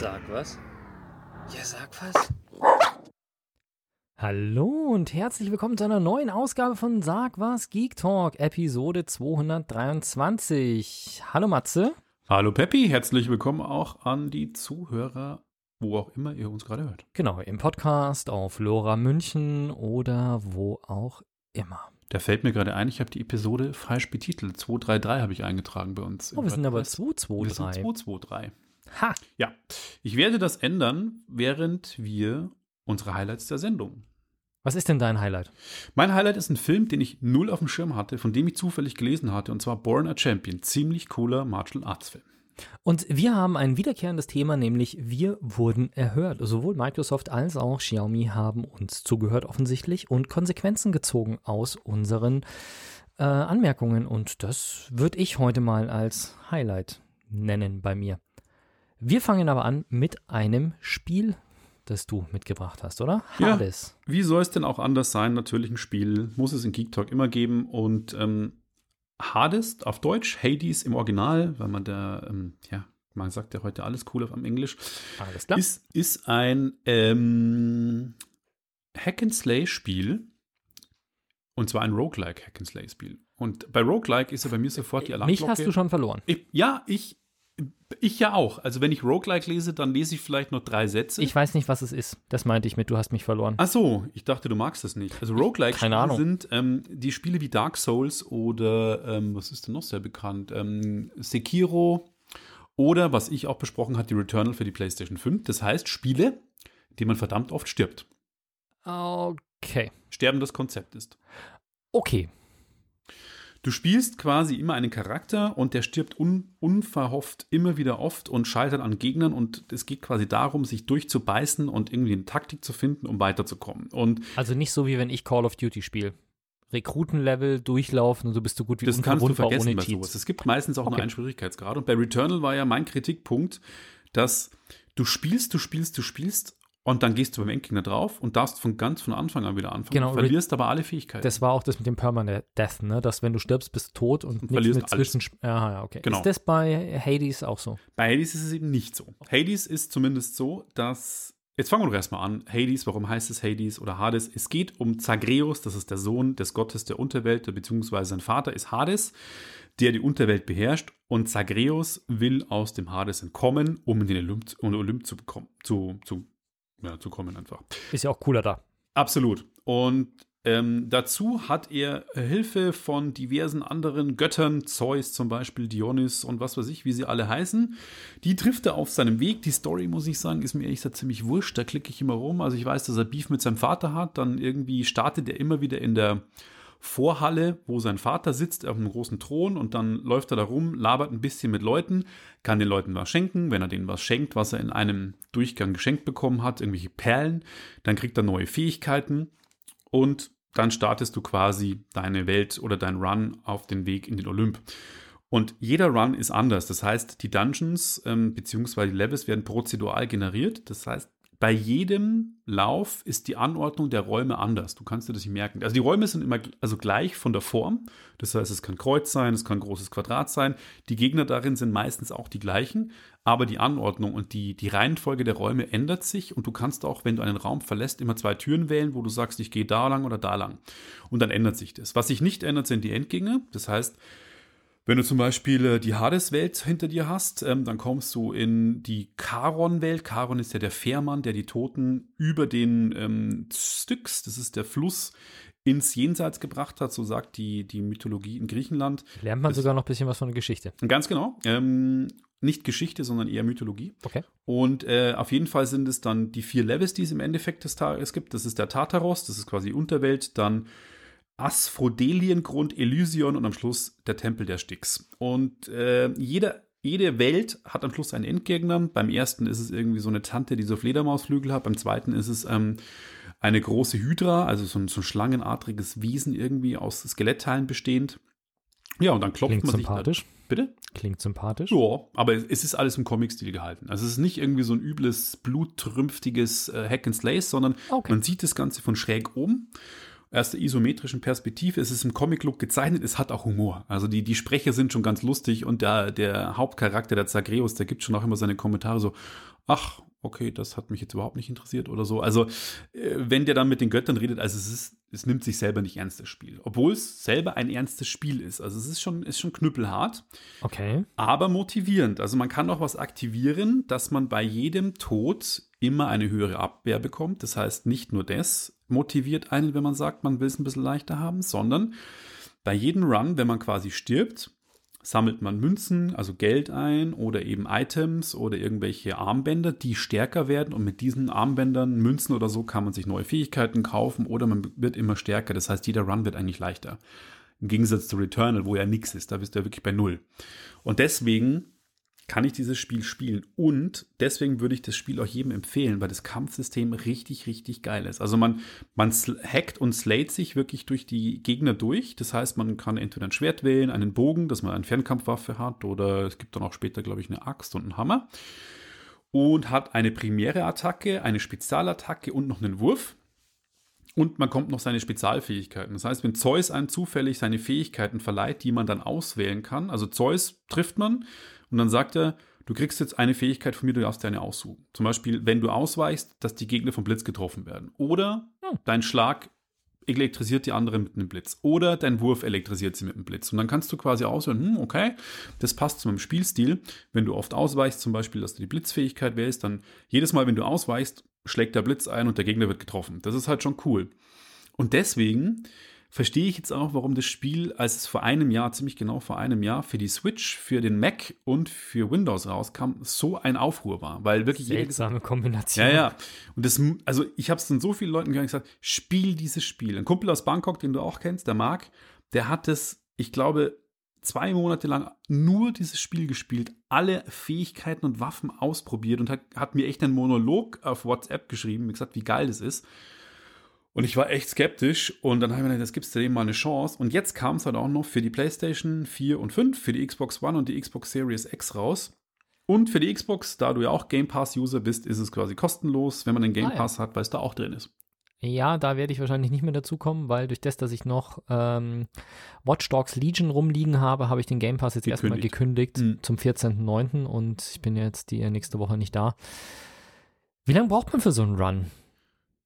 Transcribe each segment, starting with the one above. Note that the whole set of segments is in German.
Sag was? Ja, sag was. Hallo und herzlich willkommen zu einer neuen Ausgabe von Sag was Geek Talk, Episode 223. Hallo Matze. Hallo Peppi, herzlich willkommen auch an die Zuhörer, wo auch immer ihr uns gerade hört. Genau, im Podcast, auf Lora München oder wo auch immer. Da fällt mir gerade ein, ich habe die Episode falsch betitelt. 233 habe ich eingetragen bei uns. Oh, wir sind aber Wir sind 223. 223. Ha! Ja, ich werde das ändern, während wir unsere Highlights der Sendung. Was ist denn dein Highlight? Mein Highlight ist ein Film, den ich null auf dem Schirm hatte, von dem ich zufällig gelesen hatte, und zwar Born a Champion. Ziemlich cooler Martial Arts Film. Und wir haben ein wiederkehrendes Thema, nämlich wir wurden erhört. Sowohl Microsoft als auch Xiaomi haben uns zugehört offensichtlich und Konsequenzen gezogen aus unseren äh, Anmerkungen. Und das würde ich heute mal als Highlight nennen bei mir. Wir fangen aber an mit einem Spiel, das du mitgebracht hast, oder? Ja. Hades. Wie soll es denn auch anders sein? Natürlich ein Spiel, muss es in Geek Talk immer geben. Und ähm, Hades auf Deutsch, Hades im Original, weil man da, ähm, ja, man sagt ja heute alles cool auf am Englisch, Alles klar. ist, ist ein ähm, Hack-and-Slay-Spiel. Und zwar ein Roguelike Hack-and-Slay-Spiel. Und bei Roguelike ist ja bei mir sofort die Alarmglocke. Mich hast du schon verloren. Ich, ja, ich, ich ja auch. Also wenn ich Roguelike lese, dann lese ich vielleicht nur drei Sätze. Ich weiß nicht, was es ist. Das meinte ich mit, du hast mich verloren. Ach so, ich dachte, du magst das nicht. Also roguelike keine Ahnung. sind ähm, die Spiele wie Dark Souls oder ähm, was ist denn noch sehr bekannt? Ähm, Sekiro oder was ich auch besprochen habe, die Returnal für die PlayStation 5. Das heißt Spiele, die man verdammt oft stirbt. Okay. Sterben das Konzept ist. Okay. Du spielst quasi immer einen Charakter und der stirbt un unverhofft immer wieder oft und scheitert an Gegnern und es geht quasi darum, sich durchzubeißen und irgendwie eine Taktik zu finden, um weiterzukommen. Und Also nicht so, wie wenn ich Call of Duty spiele. Rekrutenlevel durchlaufen und du bist so gut wie Das kannst du vergessen bei sowas. Es gibt meistens auch Okay. nur einen Schwierigkeitsgrad. Und bei Returnal war ja mein Kritikpunkt, dass du spielst, du spielst, du spielst und dann gehst du beim Endgegner drauf und darfst von ganz von Anfang an wieder anfangen. Genau, du verlierst aber alle Fähigkeiten. Das war auch das mit dem Permanent Death, ne? Dass wenn du stirbst, bist du tot und, nichts verlierst mit alles. zwischen. Ja, ja, okay. Genau. Ist das bei Hades auch so? Bei Hades ist es eben nicht so. Hades ist zumindest so, dass. Jetzt fangen wir doch erstmal an. Hades, warum heißt es Hades oder Hades? Es geht um Zagreus, das ist der Sohn des Gottes der Unterwelt, beziehungsweise sein Vater ist Hades, der die Unterwelt beherrscht. Und Zagreus will aus dem Hades entkommen, um in den Olymp, den Olymp zu bekommen, zu, zu, ja, zu kommen einfach. Ist ja auch cooler da. Absolut. Und ähm, dazu hat er Hilfe von diversen anderen Göttern, Zeus zum Beispiel, Dionys und was weiß ich, wie sie alle heißen. Die trifft er auf seinem Weg. Die Story, muss ich sagen, ist mir ehrlich gesagt ziemlich wurscht. Da klicke ich immer rum. Also ich weiß, dass er Beef mit seinem Vater hat. Dann irgendwie startet er immer wieder in der Vorhalle, wo sein Vater sitzt auf einem großen Thron und dann läuft er da rum, labert ein bisschen mit Leuten, kann den Leuten was schenken. Wenn er denen was schenkt, was er in einem Durchgang geschenkt bekommen hat, irgendwelche Perlen, dann kriegt er neue Fähigkeiten und dann startest du quasi deine Welt oder dein Run auf den Weg in den Olymp. Und jeder Run ist anders. Das heißt, die Dungeons ähm, bzw. die Levels werden prozedural generiert. Das heißt, bei jedem Lauf ist die Anordnung der Räume anders. Du kannst dir das nicht merken. Also die Räume sind immer also gleich von der Form. Das heißt, es kann Kreuz sein, es kann großes Quadrat sein. Die Gegner darin sind meistens auch die gleichen, aber die Anordnung und die, die Reihenfolge der Räume ändert sich und du kannst auch, wenn du einen Raum verlässt, immer zwei Türen wählen, wo du sagst, ich gehe da lang oder da lang. Und dann ändert sich das. Was sich nicht ändert, sind die Endgänge. Das heißt, wenn du zum Beispiel äh, die Hades-Welt hinter dir hast, ähm, dann kommst du in die Charon-Welt. Charon ist ja der Fährmann, der die Toten über den ähm, Styx, das ist der Fluss, ins Jenseits gebracht hat, so sagt die, die Mythologie in Griechenland. Lernt man Das- sogar noch ein bisschen was von der Geschichte. Ganz genau. Ähm, nicht Geschichte, sondern eher Mythologie. Okay. Und äh, auf jeden Fall sind es dann die vier Levels, die es im Endeffekt des Tages gibt. Das ist der Tartaros, das ist quasi die Unterwelt, dann Asphodeliengrund, Elysion und am Schluss der Tempel der Styx. Und äh, jeder, jede Welt hat am Schluss einen Endgegner. Beim ersten ist es irgendwie so eine Tante, die so Fledermausflügel hat. Beim zweiten ist es ähm, eine große Hydra, also so ein, so ein schlangenartiges Wesen irgendwie aus Skelettteilen bestehend. Ja, und dann klopft Klingt man sich sympathisch. Da, bitte? Klingt sympathisch. Ja, aber es ist alles im Comic-Stil gehalten. Also es ist nicht irgendwie so ein übles, bluttrümpftiges äh, Hack and Slay, sondern Okay. man sieht das Ganze von schräg oben. Aus der isometrischen Perspektive. Es ist im Comic-Look gezeichnet, es hat auch Humor. Also die, die Sprecher sind schon ganz lustig und der, der Hauptcharakter, der Zagreus, der gibt schon auch immer seine Kommentare so, ach, okay, das hat mich jetzt überhaupt nicht interessiert oder so. Also, äh, wenn der dann mit den Göttern redet, also es ist, es nimmt sich selber nicht ernst, das Spiel. Obwohl es selber ein ernstes Spiel ist. Also es ist schon, ist schon knüppelhart. Okay. Aber motivierend. Also man kann auch was aktivieren, dass man bei jedem Tod immer eine höhere Abwehr bekommt. Das heißt, nicht nur das motiviert einen, wenn man sagt, man will es ein bisschen leichter haben, sondern bei jedem Run, wenn man quasi stirbt, sammelt man Münzen, also Geld ein oder eben Items oder irgendwelche Armbänder, die stärker werden und mit diesen Armbändern, Münzen oder so kann man sich neue Fähigkeiten kaufen oder man wird immer stärker. Das heißt, jeder Run wird eigentlich leichter. Im Gegensatz zu Returnal, wo ja nichts ist, da bist du ja wirklich bei Null. Und deswegen kann ich dieses Spiel spielen. Und deswegen würde ich das Spiel auch jedem empfehlen, weil das Kampfsystem richtig, richtig geil ist. Also man, man hackt und slayt sich wirklich durch die Gegner durch. Das heißt, man kann entweder ein Schwert wählen, einen Bogen, dass man eine Fernkampfwaffe hat, oder es gibt dann auch später, glaube ich, eine Axt und einen Hammer. Und hat eine primäre Attacke, eine Spezialattacke und noch einen Wurf. Und man kommt noch seine Spezialfähigkeiten. Das heißt, wenn Zeus einem zufällig seine Fähigkeiten verleiht, die man dann auswählen kann, also Zeus trifft man, und dann sagt er, du kriegst jetzt eine Fähigkeit von mir, du darfst dir eine aussuchen. Zum Beispiel, wenn du ausweichst, dass die Gegner vom Blitz getroffen werden. Oder hm. dein Schlag elektrisiert die anderen mit einem Blitz. Oder dein Wurf elektrisiert sie mit einem Blitz. Und dann kannst du quasi auswählen, hm, okay, das passt zu meinem Spielstil. Wenn du oft ausweichst, zum Beispiel, dass du die Blitzfähigkeit wählst, dann jedes Mal, wenn du ausweichst, schlägt der Blitz ein und der Gegner wird getroffen. Das ist halt schon cool. Und deswegen verstehe ich jetzt auch, warum das Spiel, als es vor einem Jahr, ziemlich genau vor einem Jahr, für die Switch, für den Mac und für Windows rauskam, so ein Aufruhr war. Weil wirklich Seltsame Kombination. Ja, ja. Und das, also ich habe es dann so vielen Leuten gesagt, spiel dieses Spiel. Ein Kumpel aus Bangkok, den du auch kennst, der Marc, der hat es, ich glaube, zwei Monate lang nur dieses Spiel gespielt, alle Fähigkeiten und Waffen ausprobiert und hat, hat mir echt einen Monolog auf WhatsApp geschrieben, gesagt, wie geil das ist. Und ich war echt skeptisch und dann habe ich mir gedacht, das gibst du dem mal eine Chance. Und jetzt kam es halt auch noch für die PlayStation 4 und 5, für die Xbox One und die Xbox Series X raus. Und für die Xbox, da du ja auch Game Pass-User bist, ist es quasi kostenlos, wenn man den Game ah, ja. Pass hat, weil es da auch drin ist. Ja, da werde ich wahrscheinlich nicht mehr dazu kommen, weil durch das, dass ich noch ähm, Watch Dogs Legion rumliegen habe, habe ich den Game Pass jetzt gekündigt. erstmal gekündigt mhm. zum 14.09. und ich bin jetzt die nächste Woche nicht da. Wie lange braucht man für so einen Run?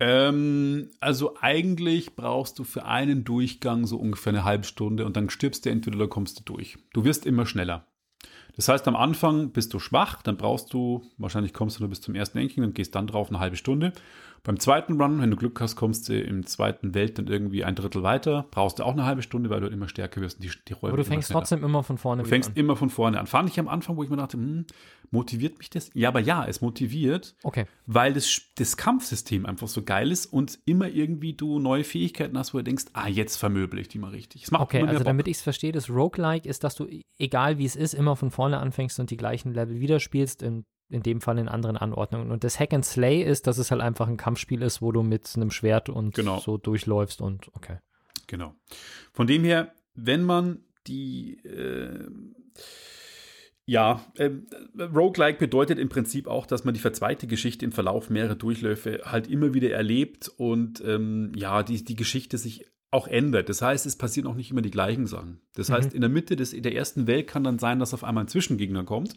Ähm, also eigentlich brauchst du für einen Durchgang so ungefähr eine halbe Stunde und dann stirbst du entweder oder kommst du durch. Du wirst immer schneller. Das heißt, am Anfang bist du schwach, dann brauchst du, wahrscheinlich kommst du nur bis zum ersten Enking und gehst dann drauf eine halbe Stunde. Beim zweiten Run, wenn du Glück hast, kommst du im zweiten Welt dann irgendwie ein Drittel weiter. Brauchst du auch eine halbe Stunde, weil du halt immer stärker wirst. Und die, die Räume Aber du fängst trotzdem immer von vorne an. Du fängst an. immer von vorne an. Fand ich am Anfang, wo ich mir dachte, hm, motiviert mich das? Ja, aber ja, es motiviert. Okay. Weil das, das Kampfsystem einfach so geil ist und immer irgendwie du neue Fähigkeiten hast, wo du denkst, ah, jetzt vermöbel ich die mal richtig. okay, also damit ich es verstehe, das Roguelike ist, dass du, egal wie es ist, immer von vorne anfängst und die gleichen Level wieder spielst. In in dem Fall in anderen Anordnungen. Und das Hack and Slay ist, dass es halt einfach ein Kampfspiel ist, wo du mit einem Schwert und genau. so durchläufst und okay. Genau. Von dem her, wenn man die äh, ja, äh, Roguelike bedeutet im Prinzip auch, dass man die verzweite Geschichte im Verlauf mehrerer Durchläufe halt immer wieder erlebt und ähm, ja, die, die Geschichte sich auch ändert. Das heißt, es passieren auch nicht immer die gleichen Sachen. Das mhm. heißt, in der Mitte des, der ersten Welt kann dann sein, dass auf einmal ein Zwischengegner kommt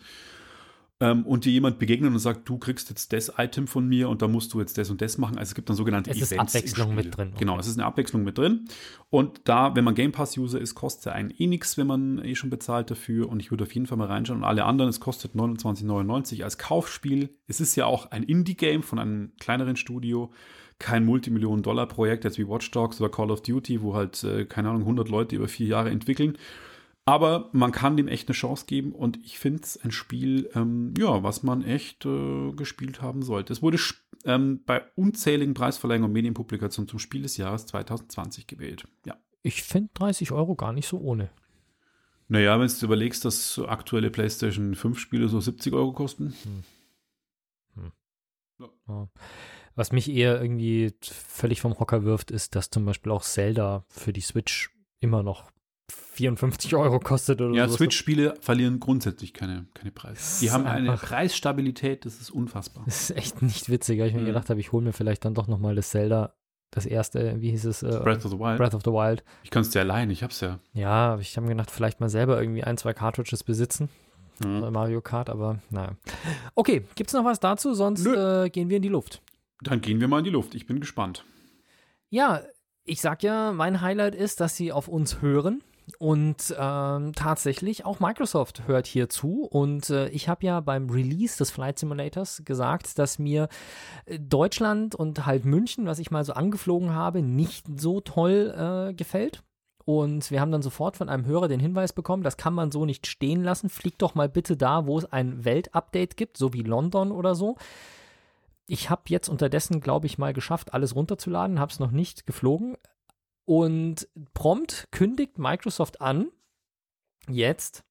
ähm, und dir jemand begegnet und sagt, du kriegst jetzt das Item von mir und da musst du jetzt das und das machen. Also es gibt dann sogenannte es Events. Es ist Abwechslung mit drin. Okay. Genau, es ist eine Abwechslung mit drin. Und da, wenn man Game Pass-User ist, kostet einen eh nichts, wenn man eh schon bezahlt dafür. Und ich würde auf jeden Fall mal reinschauen. Und alle anderen, es kostet 29,99 als Kaufspiel. Es ist ja auch ein Indie-Game von einem kleineren Studio kein Multimillionen-Dollar-Projekt, jetzt wie Watch Dogs oder Call of Duty, wo halt, äh, keine Ahnung, 100 Leute über vier Jahre entwickeln, aber man kann dem echt eine Chance geben und ich finde es ein Spiel, ähm, ja, was man echt äh, gespielt haben sollte. Es wurde ähm, bei unzähligen Preisverleihungen und Medienpublikationen zum Spiel des Jahres 2020 gewählt. Ja. Ich finde 30 Euro gar nicht so ohne. Naja, wenn du überlegst, dass aktuelle PlayStation 5 Spiele so 70 Euro kosten. Hm. Hm. Ja. Was mich eher irgendwie völlig vom Hocker wirft, ist, dass zum Beispiel auch Zelda für die Switch immer noch 54 Euro kostet oder Ja, Switch-Spiele verlieren grundsätzlich keine, keine Preise. Die haben eine Preisstabilität, das ist unfassbar. Das ist echt nicht witzig, weil ich mir hm. gedacht habe, ich hole mir vielleicht dann doch nochmal das Zelda das erste, wie hieß es? Äh, Breath of the Wild. Breath of the Wild. Ich kann es dir leihen, ich hab's ja. Ja, aber ich habe mir gedacht, vielleicht mal selber irgendwie ein, zwei Cartridges besitzen. Mhm. bei Mario Kart, aber naja. Okay, gibt's noch was dazu? Sonst äh, gehen wir in die Luft. Dann gehen wir mal in die Luft. Ich bin gespannt. Ja, ich sag ja, mein Highlight ist, dass sie auf uns hören. Und ähm, tatsächlich auch Microsoft hört hier zu. Und äh, ich habe ja beim Release des Flight Simulators gesagt, dass mir äh, Deutschland und halt München, was ich mal so angeflogen habe, nicht so toll äh, gefällt. Und wir haben dann sofort von einem Hörer den Hinweis bekommen, das kann man so nicht stehen lassen. Flieg doch mal bitte da, wo es ein Weltupdate gibt, so wie London oder so. Ich habe jetzt unterdessen, glaube ich, mal geschafft, alles runterzuladen, habe es noch nicht geflogen. Und prompt kündigt Microsoft an, jetzt,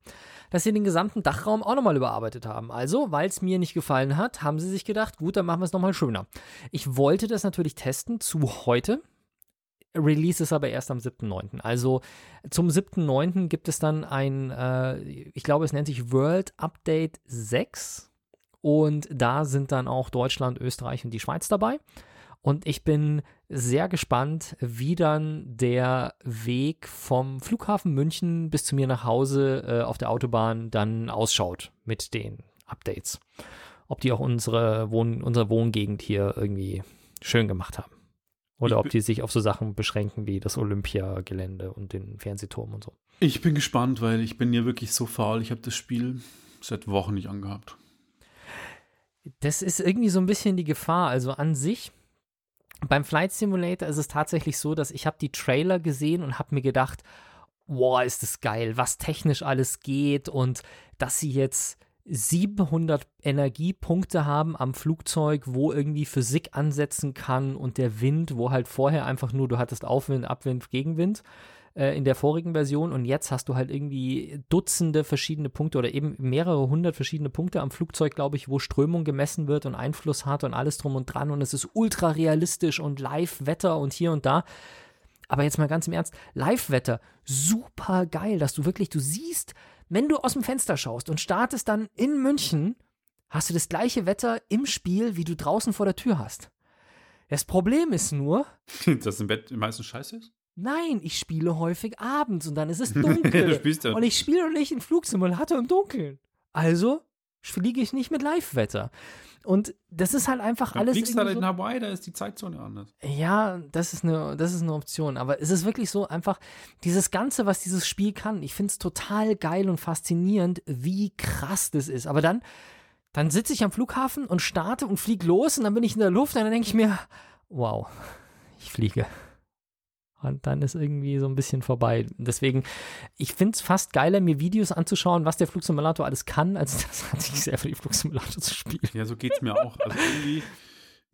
dass sie den gesamten Dachraum auch nochmal überarbeitet haben. Also, weil es mir nicht gefallen hat, haben sie sich gedacht, gut, dann machen wir es nochmal schöner. Ich wollte das natürlich testen zu heute. Release ist aber erst am 7.9. Also zum 7.9. gibt es dann ein, äh, ich glaube, es nennt sich World Update 6. Und da sind dann auch Deutschland, Österreich und die Schweiz dabei. Und ich bin sehr gespannt, wie dann der Weg vom Flughafen München bis zu mir nach Hause äh, auf der Autobahn dann ausschaut mit den Updates. Ob die auch unsere, Wohn unsere Wohngegend hier irgendwie schön gemacht haben. Oder ob die sich auf so Sachen beschränken wie das Olympiagelände und den Fernsehturm und so. Ich bin gespannt, weil ich bin ja wirklich so faul. Ich habe das Spiel seit Wochen nicht angehabt. Das ist irgendwie so ein bisschen die Gefahr. Also an sich, beim Flight Simulator ist es tatsächlich so, dass ich habe die Trailer gesehen und habe mir gedacht, wow, ist das geil, was technisch alles geht und dass sie jetzt 700 Energiepunkte haben am Flugzeug, wo irgendwie Physik ansetzen kann und der Wind, wo halt vorher einfach nur du hattest Aufwind, Abwind, Gegenwind äh, in der vorigen Version und jetzt hast du halt irgendwie Dutzende verschiedene Punkte oder eben mehrere hundert verschiedene Punkte am Flugzeug, glaube ich, wo Strömung gemessen wird und Einfluss hat und alles drum und dran und es ist ultra realistisch und Live-Wetter und hier und da. Aber jetzt mal ganz im Ernst, Live-Wetter, super geil, dass du wirklich, du siehst, wenn du aus dem Fenster schaust und startest dann in München, hast du das gleiche Wetter im Spiel, wie du draußen vor der Tür hast. Das Problem ist nur, Dass im Bett meistens scheiße ist? Nein, ich spiele häufig abends und dann ist es du dunkel. und ich spiele nicht in Flugsimulator im Dunkeln. Also fliege ich nicht mit Live-Wetter. Und das ist halt einfach Du alles. fliegst halt so- in Hawaii, da ist die Zeitzone anders. Ja, das ist eine, das ist eine Option. Aber es ist wirklich so einfach, dieses Ganze, was dieses Spiel kann, ich finde es total geil und faszinierend, wie krass das ist. Aber dann, dann sitze ich am Flughafen und starte und fliege los und dann bin ich in der Luft und dann denke ich mir, wow, ich fliege. Und dann ist irgendwie so ein bisschen vorbei. Deswegen, ich finde es fast geiler, mir Videos anzuschauen, was der Flugsimulator alles kann, als das an sich selber die Flugsimulator zu spielen. Ja, so geht's mir auch. Also irgendwie,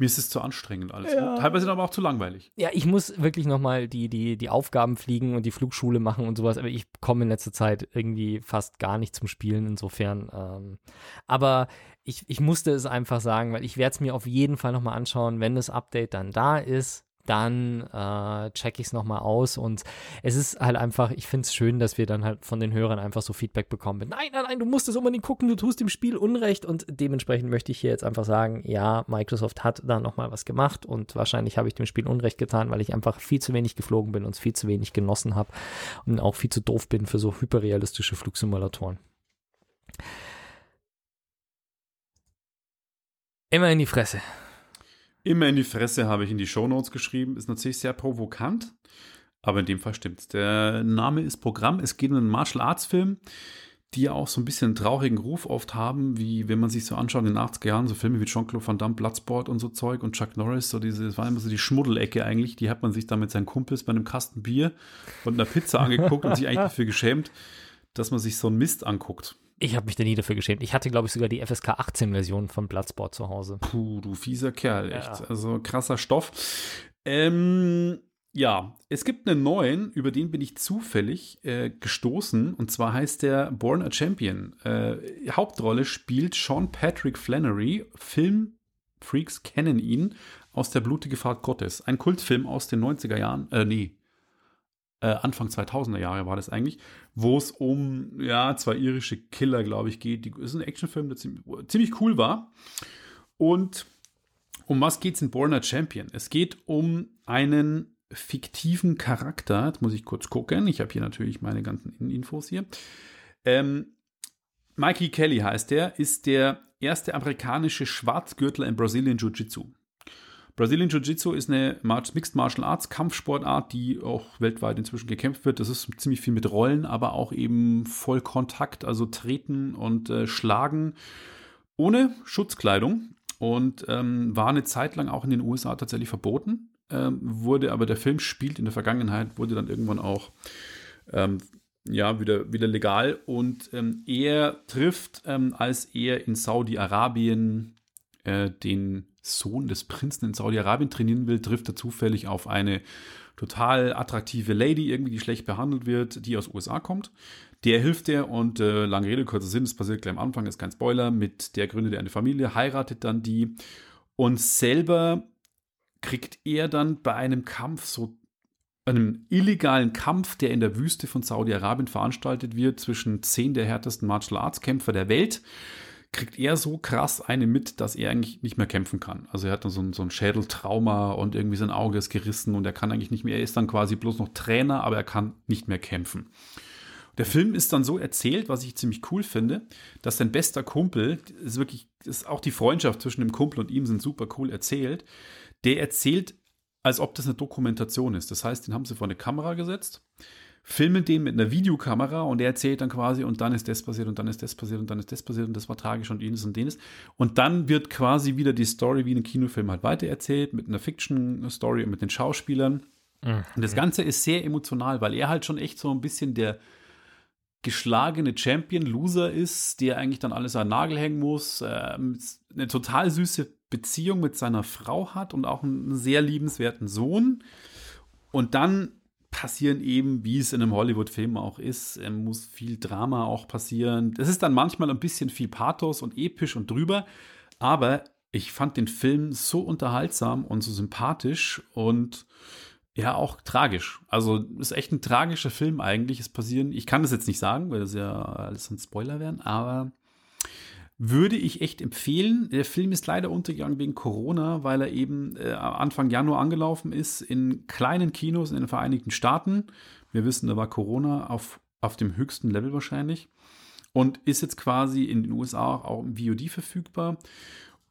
mir ist es zu anstrengend alles. Ja. Teilweise aber auch zu langweilig. Ja, ich muss wirklich nochmal die, die, die Aufgaben fliegen und die Flugschule machen und sowas, aber ich komme in letzter Zeit irgendwie fast gar nicht zum Spielen, insofern. Ähm, aber ich, ich musste es einfach sagen, weil ich werde es mir auf jeden Fall nochmal anschauen, wenn das Update dann da ist. Dann äh, check ich es nochmal aus und es ist halt einfach, ich finde es schön, dass wir dann halt von den Hörern einfach so Feedback bekommen. Nein, nein, nein, du musst es unbedingt gucken, du tust dem Spiel Unrecht und dementsprechend möchte ich hier jetzt einfach sagen, ja, Microsoft hat da nochmal was gemacht und wahrscheinlich habe ich dem Spiel Unrecht getan, weil ich einfach viel zu wenig geflogen bin und viel zu wenig genossen habe und auch viel zu doof bin für so hyperrealistische Flugsimulatoren. Immer in die Fresse. Immer in die Fresse habe ich in die Shownotes geschrieben. Ist natürlich sehr provokant, aber in dem Fall stimmt's. Der Name ist Programm. Es geht um einen Martial Arts Film, die ja auch so ein bisschen einen traurigen Ruf oft haben, wie wenn man sich so anschaut in den 80er Jahren, so Filme wie Jean-Claude Van Damme, Bloodsport und so Zeug und Chuck Norris, so diese, das war immer so die Schmuddelecke eigentlich, die hat man sich da mit seinen Kumpels bei einem Kasten Bier und einer Pizza angeguckt und sich eigentlich dafür geschämt, dass man sich so einen Mist anguckt. Ich habe mich da nie dafür geschämt. Ich hatte, glaube ich, sogar die FSK 18-Version von Bloodsport zu Hause. Puh, du fieser Kerl, echt. Ja. Also krasser Stoff. Ähm, ja, es gibt einen neuen, über den bin ich zufällig äh, gestoßen. Und zwar heißt der Born a Champion. Äh, Hauptrolle spielt Sean Patrick Flannery. Filmfreaks kennen ihn aus Der blutige Fahrt Gottes. Ein Kultfilm aus den 90er Jahren. Äh, nee. Äh, Anfang 2000er Jahre war das eigentlich, wo es um ja zwei irische Killer, glaube ich, geht. Die, ist ein Actionfilm, der ziemlich, ziemlich cool war. Und um was geht es in Born a Champion? Es geht um einen fiktiven Charakter. Jetzt muss ich kurz gucken. Ich habe hier natürlich meine ganzen Infos hier. Ähm, Mikey Kelly heißt der, ist der erste amerikanische Schwarzgürtler im Brazilian Jiu-Jitsu. Brazilian Jiu-Jitsu ist eine Mixed Martial Arts Kampfsportart, die auch weltweit inzwischen gekämpft wird. Das ist ziemlich viel mit Rollen, aber auch eben Vollkontakt, also Treten und äh, Schlagen ohne Schutzkleidung und ähm, war eine Zeit lang auch in den USA tatsächlich verboten. Ähm, wurde aber der Film spielt in der Vergangenheit, wurde dann irgendwann auch ähm, ja, wieder, wieder legal. Und ähm, er trifft, ähm, als er in Saudi-Arabien äh, den Sohn des Prinzen in Saudi-Arabien trainieren will, trifft er zufällig auf eine total attraktive Lady, irgendwie, die schlecht behandelt wird, die aus USA kommt. Der hilft er und äh, lange Rede, kurzer Sinn, das passiert gleich am Anfang, ist kein Spoiler, mit der gründet er eine Familie, heiratet dann die und selber kriegt er dann bei einem Kampf so einem illegalen Kampf, der in der Wüste von Saudi-Arabien veranstaltet wird, zwischen zehn der härtesten Martial Arts Kämpfer der Welt, kriegt er so krass eine mit, dass er eigentlich nicht mehr kämpfen kann. Also er hat dann so ein, so ein Schädeltrauma und irgendwie sein Auge ist gerissen und er kann eigentlich nicht mehr, er ist dann quasi bloß noch Trainer, aber er kann nicht mehr kämpfen. Der Film ist dann so erzählt, was ich ziemlich cool finde, dass sein bester Kumpel, ist wirklich, ist auch die Freundschaft zwischen dem Kumpel und ihm sind super cool erzählt, der erzählt als ob das eine Dokumentation ist. Das heißt, den haben sie vor eine Kamera gesetzt, filmen den mit einer Videokamera und er erzählt dann quasi, und dann ist das passiert und dann ist das passiert und dann ist das passiert und das war tragisch und jenes und jenes. Und dann wird quasi wieder die Story wie ein Kinofilm halt weitererzählt mit einer Fiction-Story und mit den Schauspielern. Mhm. Und das Ganze ist sehr emotional, weil er halt schon echt so ein bisschen der geschlagene Champion, Loser ist, der eigentlich dann alles an den Nagel hängen muss. Ähm, eine total süße Beziehung mit seiner Frau hat und auch einen sehr liebenswerten Sohn. Und dann passieren eben, wie es in einem Hollywood-Film auch ist, muss viel Drama auch passieren. Es ist dann manchmal ein bisschen viel Pathos und episch und drüber, aber ich fand den Film so unterhaltsam und so sympathisch und ja auch tragisch. Also ist echt ein tragischer Film eigentlich. Es passieren, ich kann das jetzt nicht sagen, weil das ja alles ein Spoiler wären, aber würde ich echt empfehlen. Der Film ist leider untergegangen wegen Corona, weil er eben äh, Anfang Januar angelaufen ist in kleinen Kinos in den Vereinigten Staaten. Wir wissen, da war Corona auf, auf dem höchsten Level wahrscheinlich und ist jetzt quasi in den USA auch im VOD verfügbar.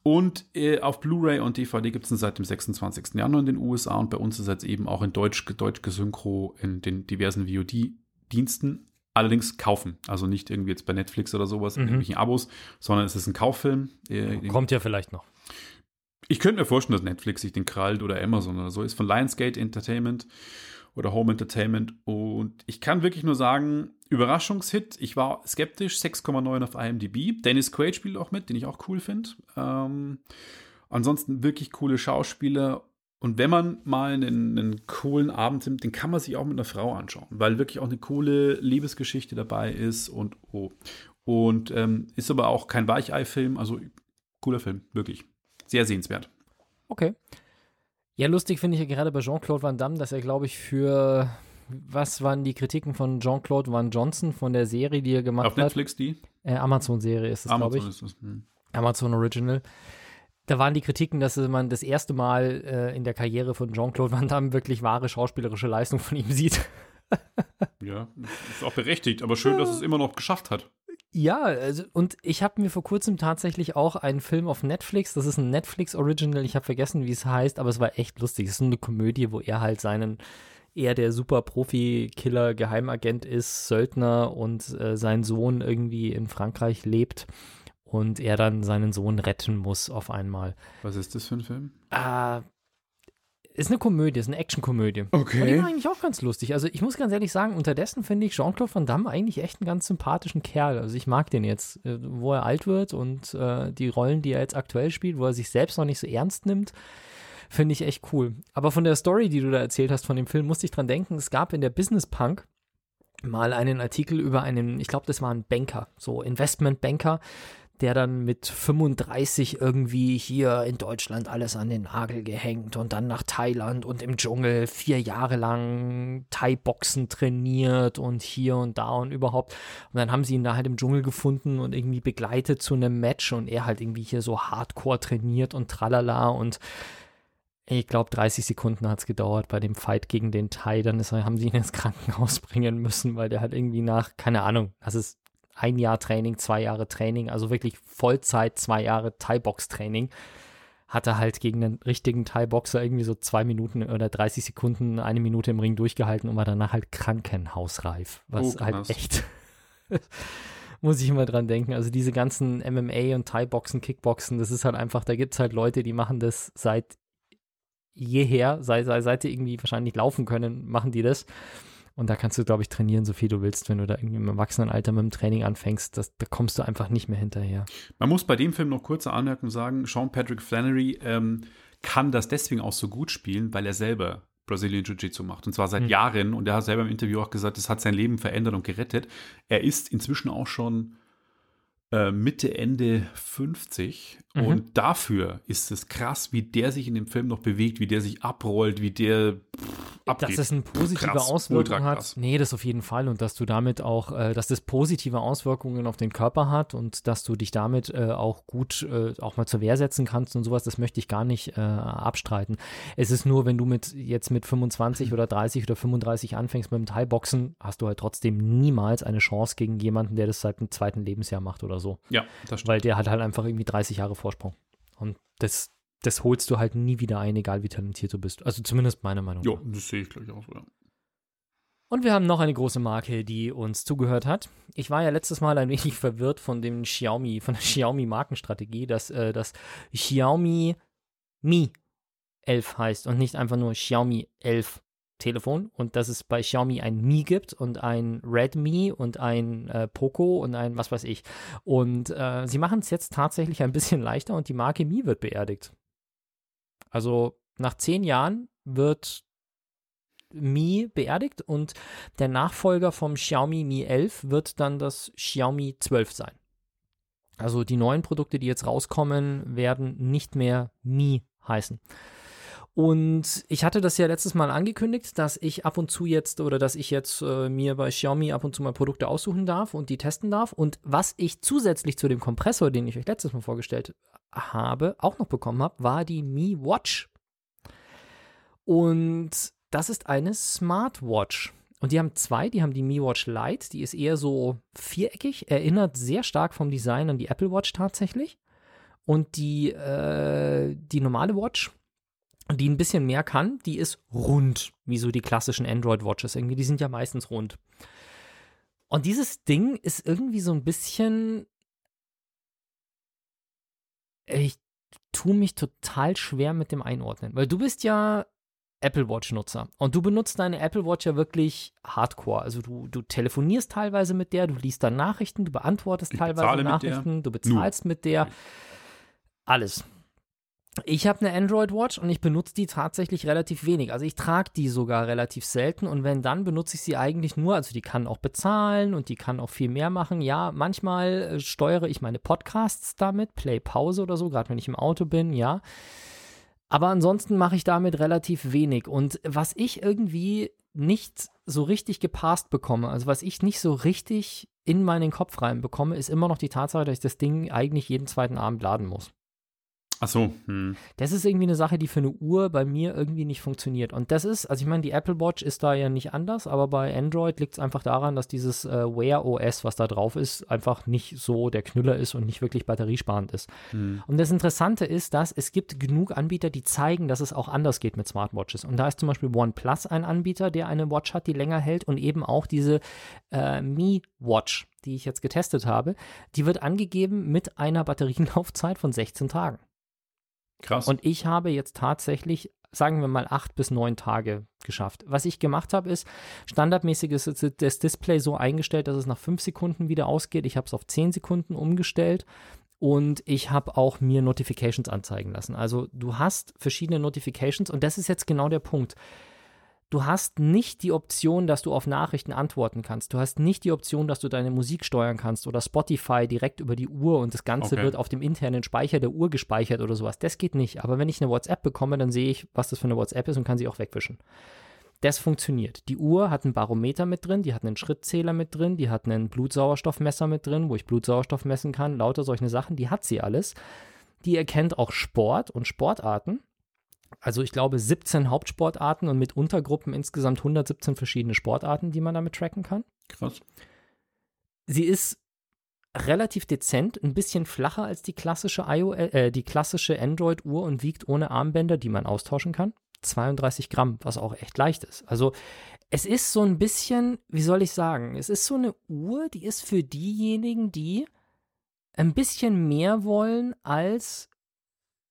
Und äh, auf Blu-ray und DVD gibt es ihn seit dem 26. Januar in den USA und bei uns ist es jetzt eben auch in Deutsch, Deutsch gesynchro in den diversen VOD-Diensten allerdings kaufen. Also nicht irgendwie jetzt bei Netflix oder sowas in mhm. irgendwelchen Abos, sondern es ist ein Kauffilm. Äh, Kommt ja vielleicht noch. Ich könnte mir vorstellen, dass Netflix sich den krallt oder Amazon oder so ist. Von Lionsgate Entertainment oder Home Entertainment. Und ich kann wirklich nur sagen, Überraschungshit. Ich war skeptisch, 6,9 auf IMDb. Dennis Quaid spielt auch mit, den ich auch cool finde. Ähm, ansonsten wirklich coole Schauspieler und wenn man mal einen, einen, coolen Abend nimmt, den kann man sich auch mit einer Frau anschauen, weil wirklich auch eine coole Liebesgeschichte dabei ist und oh. Und ähm, ist aber auch kein Weichei-Film, also cooler Film, wirklich. Sehr sehenswert. Okay. Ja, lustig finde ich ja gerade bei Jean-Claude Van Damme, dass er, glaube ich, für was waren die Kritiken von Jean-Claude Van Johnson von der Serie, die er gemacht hat? Auf Netflix die? Äh, Amazon-Serie ist es, glaube ich. Ist es, hm. Amazon Original da waren die Kritiken, dass man das erste Mal äh, in der Karriere von Jean-Claude Van Damme wirklich wahre schauspielerische Leistung von ihm sieht. ja, ist auch berechtigt, aber schön, dass es immer noch geschafft hat. Ja, also, und ich habe mir vor kurzem tatsächlich auch einen Film auf Netflix, das ist ein Netflix-Original, ich habe vergessen, wie es heißt, aber es war echt lustig. Es ist eine Komödie, wo er halt seinen, er der super Profi-Killer, Geheimagent ist, Söldner und äh, sein Sohn irgendwie in Frankreich lebt und er dann seinen Sohn retten muss auf einmal. Was ist das für ein Film? Äh, ist eine Komödie, ist eine Actionkomödie. Okay. Und die war eigentlich auch ganz lustig. Also ich muss ganz ehrlich sagen, unterdessen finde ich Jean-Claude Van Damme eigentlich echt einen ganz sympathischen Kerl. Also ich mag den jetzt, äh, wo er alt wird und äh, die Rollen, die er jetzt aktuell spielt, wo er sich selbst noch nicht so ernst nimmt, finde ich echt cool. Aber von der Story, die du da erzählt hast von dem Film, musste ich dran denken, es gab in der Business Punk mal einen Artikel über einen, ich glaube, das war ein Banker, so Investmentbanker, der dann mit 35 irgendwie hier in Deutschland alles an den Nagel gehängt und dann nach Thailand und im Dschungel vier Jahre lang Thai-Boxen trainiert und hier und da und überhaupt. Und dann haben sie ihn da halt im Dschungel gefunden und irgendwie begleitet zu einem Match und er halt irgendwie hier so hardcore trainiert und tralala und Ich glaube, 30 Sekunden hat es gedauert bei dem Fight gegen den Thai. Dann ist, haben sie ihn ins Krankenhaus bringen müssen, weil der hat irgendwie nach, keine Ahnung, das ist ein Jahr Training, zwei Jahre Training, also wirklich Vollzeit, zwei Jahre Thai-Box-Training, hat er halt gegen einen richtigen Thai-Boxer irgendwie so zwei Minuten oder 30 Sekunden, eine Minute im Ring durchgehalten und war danach halt krankenhausreif, was Oh, halt echt muss ich immer dran denken. Also diese ganzen MMA und Thai-Boxen, Kickboxen, das ist halt einfach, da gibt es halt Leute, die machen das seit jeher, seit, seit, seit die irgendwie wahrscheinlich laufen können, machen die das. Und da kannst du, glaube ich, trainieren, so viel du willst, wenn du da irgendwie im Erwachsenenalter mit dem Training anfängst. Das, da kommst du einfach nicht mehr hinterher. Man muss bei dem Film noch kurze Anmerkung sagen, Sean Patrick Flannery ähm, kann das deswegen auch so gut spielen, weil er selber Brazilian Jiu-Jitsu macht. Und zwar seit Hm. Jahren. Und er hat selber im Interview auch gesagt, es hat sein Leben verändert und gerettet. Er ist inzwischen auch schon äh, Mitte, Ende 50. Mhm. Und dafür ist es krass, wie der sich in dem Film noch bewegt, wie der sich abrollt, wie der pff, abgeht. Dass das eine positive Krass, Auswirkung hat. Nee, das auf jeden Fall. Und dass du damit auch, äh, dass das positive Auswirkungen auf den Körper hat und dass du dich damit äh, auch gut äh, auch mal zur Wehr setzen kannst und sowas, das möchte ich gar nicht äh, abstreiten. Es ist nur, wenn du mit jetzt mit 25 oder 30 oder 35 anfängst mit dem Thai-Boxen, hast du halt trotzdem niemals eine Chance gegen jemanden, der das seit dem zweiten Lebensjahr macht oder so. Ja, das stimmt. Weil der hat halt einfach irgendwie 30 Jahre Vorsprung. Und das, das holst du halt nie wieder ein, egal wie talentiert du bist. Also zumindest meiner Meinung nach. Ja, das sehe ich gleich auch so. Ja. Und wir haben noch eine große Marke, die uns zugehört hat. Ich war ja letztes Mal ein wenig verwirrt von dem Xiaomi, von der Xiaomi Markenstrategie, dass äh, das Xiaomi Mi 11 heißt und nicht einfach nur Xiaomi 11 Telefon und dass es bei Xiaomi ein Mi gibt und ein Redmi und ein äh, Poco und ein was weiß ich. Und äh, sie machen es jetzt tatsächlich ein bisschen leichter und die Marke Mi wird beerdigt. Also nach zehn Jahren wird Mi beerdigt und der Nachfolger vom Xiaomi Mi 11 wird dann das Xiaomi 12 sein. Also die neuen Produkte, die jetzt rauskommen, werden nicht mehr Mi heißen. Und ich hatte das ja letztes Mal angekündigt, dass ich ab und zu jetzt oder dass ich jetzt äh, mir bei Xiaomi ab und zu mal Produkte aussuchen darf und die testen darf. Und was ich zusätzlich zu dem Kompressor, den ich euch letztes Mal vorgestellt habe, auch noch bekommen habe, war die Mi Watch. Und das ist eine Smartwatch. Und die haben zwei, die haben die Mi Watch Lite, die ist eher so viereckig, erinnert sehr stark vom Design an die Apple Watch tatsächlich. Und die, äh, die normale Watch, die ein bisschen mehr kann, die ist rund, wie so die klassischen Android-Watches irgendwie. Die sind ja meistens rund. Und dieses Ding ist irgendwie so ein bisschen. Ich tue mich total schwer mit dem Einordnen, weil du bist ja Apple Watch-Nutzer und du benutzt deine Apple Watch ja wirklich hardcore. Also du, du telefonierst teilweise mit der, du liest da Nachrichten, du beantwortest Ich teilweise. Nachrichten, du bezahlst mit der. Alles. Ich habe eine Android Watch und ich benutze die tatsächlich relativ wenig. Also ich trage die sogar relativ selten und wenn dann benutze ich sie eigentlich nur, also die kann auch bezahlen und die kann auch viel mehr machen. Ja, manchmal äh, steuere ich meine Podcasts damit, Play Pause oder so, gerade wenn ich im Auto bin, ja. Aber ansonsten mache ich damit relativ wenig. Und was ich irgendwie nicht so richtig gepasst bekomme, also was ich nicht so richtig in meinen Kopf reinbekomme, ist immer noch die Tatsache, dass ich das Ding eigentlich jeden zweiten Abend laden muss. Ach so, hm. Das ist irgendwie eine Sache, die für eine Uhr bei mir irgendwie nicht funktioniert. Und das ist, also ich meine, die Apple Watch ist da ja nicht anders, aber bei Android liegt es einfach daran, dass dieses äh, Wear OS, was da drauf ist, einfach nicht so der Knüller ist und nicht wirklich batteriesparend ist. Hm. Und das Interessante ist, dass es gibt genug Anbieter, die zeigen, dass es auch anders geht mit Smartwatches. Und da ist zum Beispiel OnePlus ein Anbieter, der eine Watch hat, die länger hält und eben auch diese äh, Mi Watch, die ich jetzt getestet habe, die wird angegeben mit einer Batterielaufzeit von 16 Tagen. Krass. Und ich habe jetzt tatsächlich, sagen wir mal, acht bis neun Tage geschafft. Was ich gemacht habe, ist, standardmäßig ist das Display so eingestellt, dass es nach fünf Sekunden wieder ausgeht. Ich habe es auf zehn Sekunden umgestellt. Und ich habe auch mir Notifications anzeigen lassen. Also du hast verschiedene Notifications und das ist jetzt genau der Punkt. Du hast nicht die Option, dass du auf Nachrichten antworten kannst. Du hast nicht die Option, dass du deine Musik steuern kannst oder Spotify direkt über die Uhr und das Ganze Okay. wird auf dem internen Speicher der Uhr gespeichert oder sowas. Das geht nicht. Aber wenn ich eine WhatsApp bekomme, dann sehe ich, was das für eine WhatsApp ist und kann sie auch wegwischen. Das funktioniert. Die Uhr hat ein Barometer mit drin, die hat einen Schrittzähler mit drin, die hat einen Blutsauerstoffmesser mit drin, wo ich Blutsauerstoff messen kann, lauter solche Sachen, die hat sie alles. Die erkennt auch Sport und Sportarten. Also ich glaube 17 Hauptsportarten und mit Untergruppen insgesamt 117 verschiedene Sportarten, die man damit tracken kann. Krass. Sie ist relativ dezent, ein bisschen flacher als die klassische, IO, äh, die klassische Android-Uhr und wiegt ohne Armbänder, die man austauschen kann. 32 Gramm, was auch echt leicht ist. Also es ist so ein bisschen, wie soll ich sagen, es ist so eine Uhr, die ist für diejenigen, die ein bisschen mehr wollen als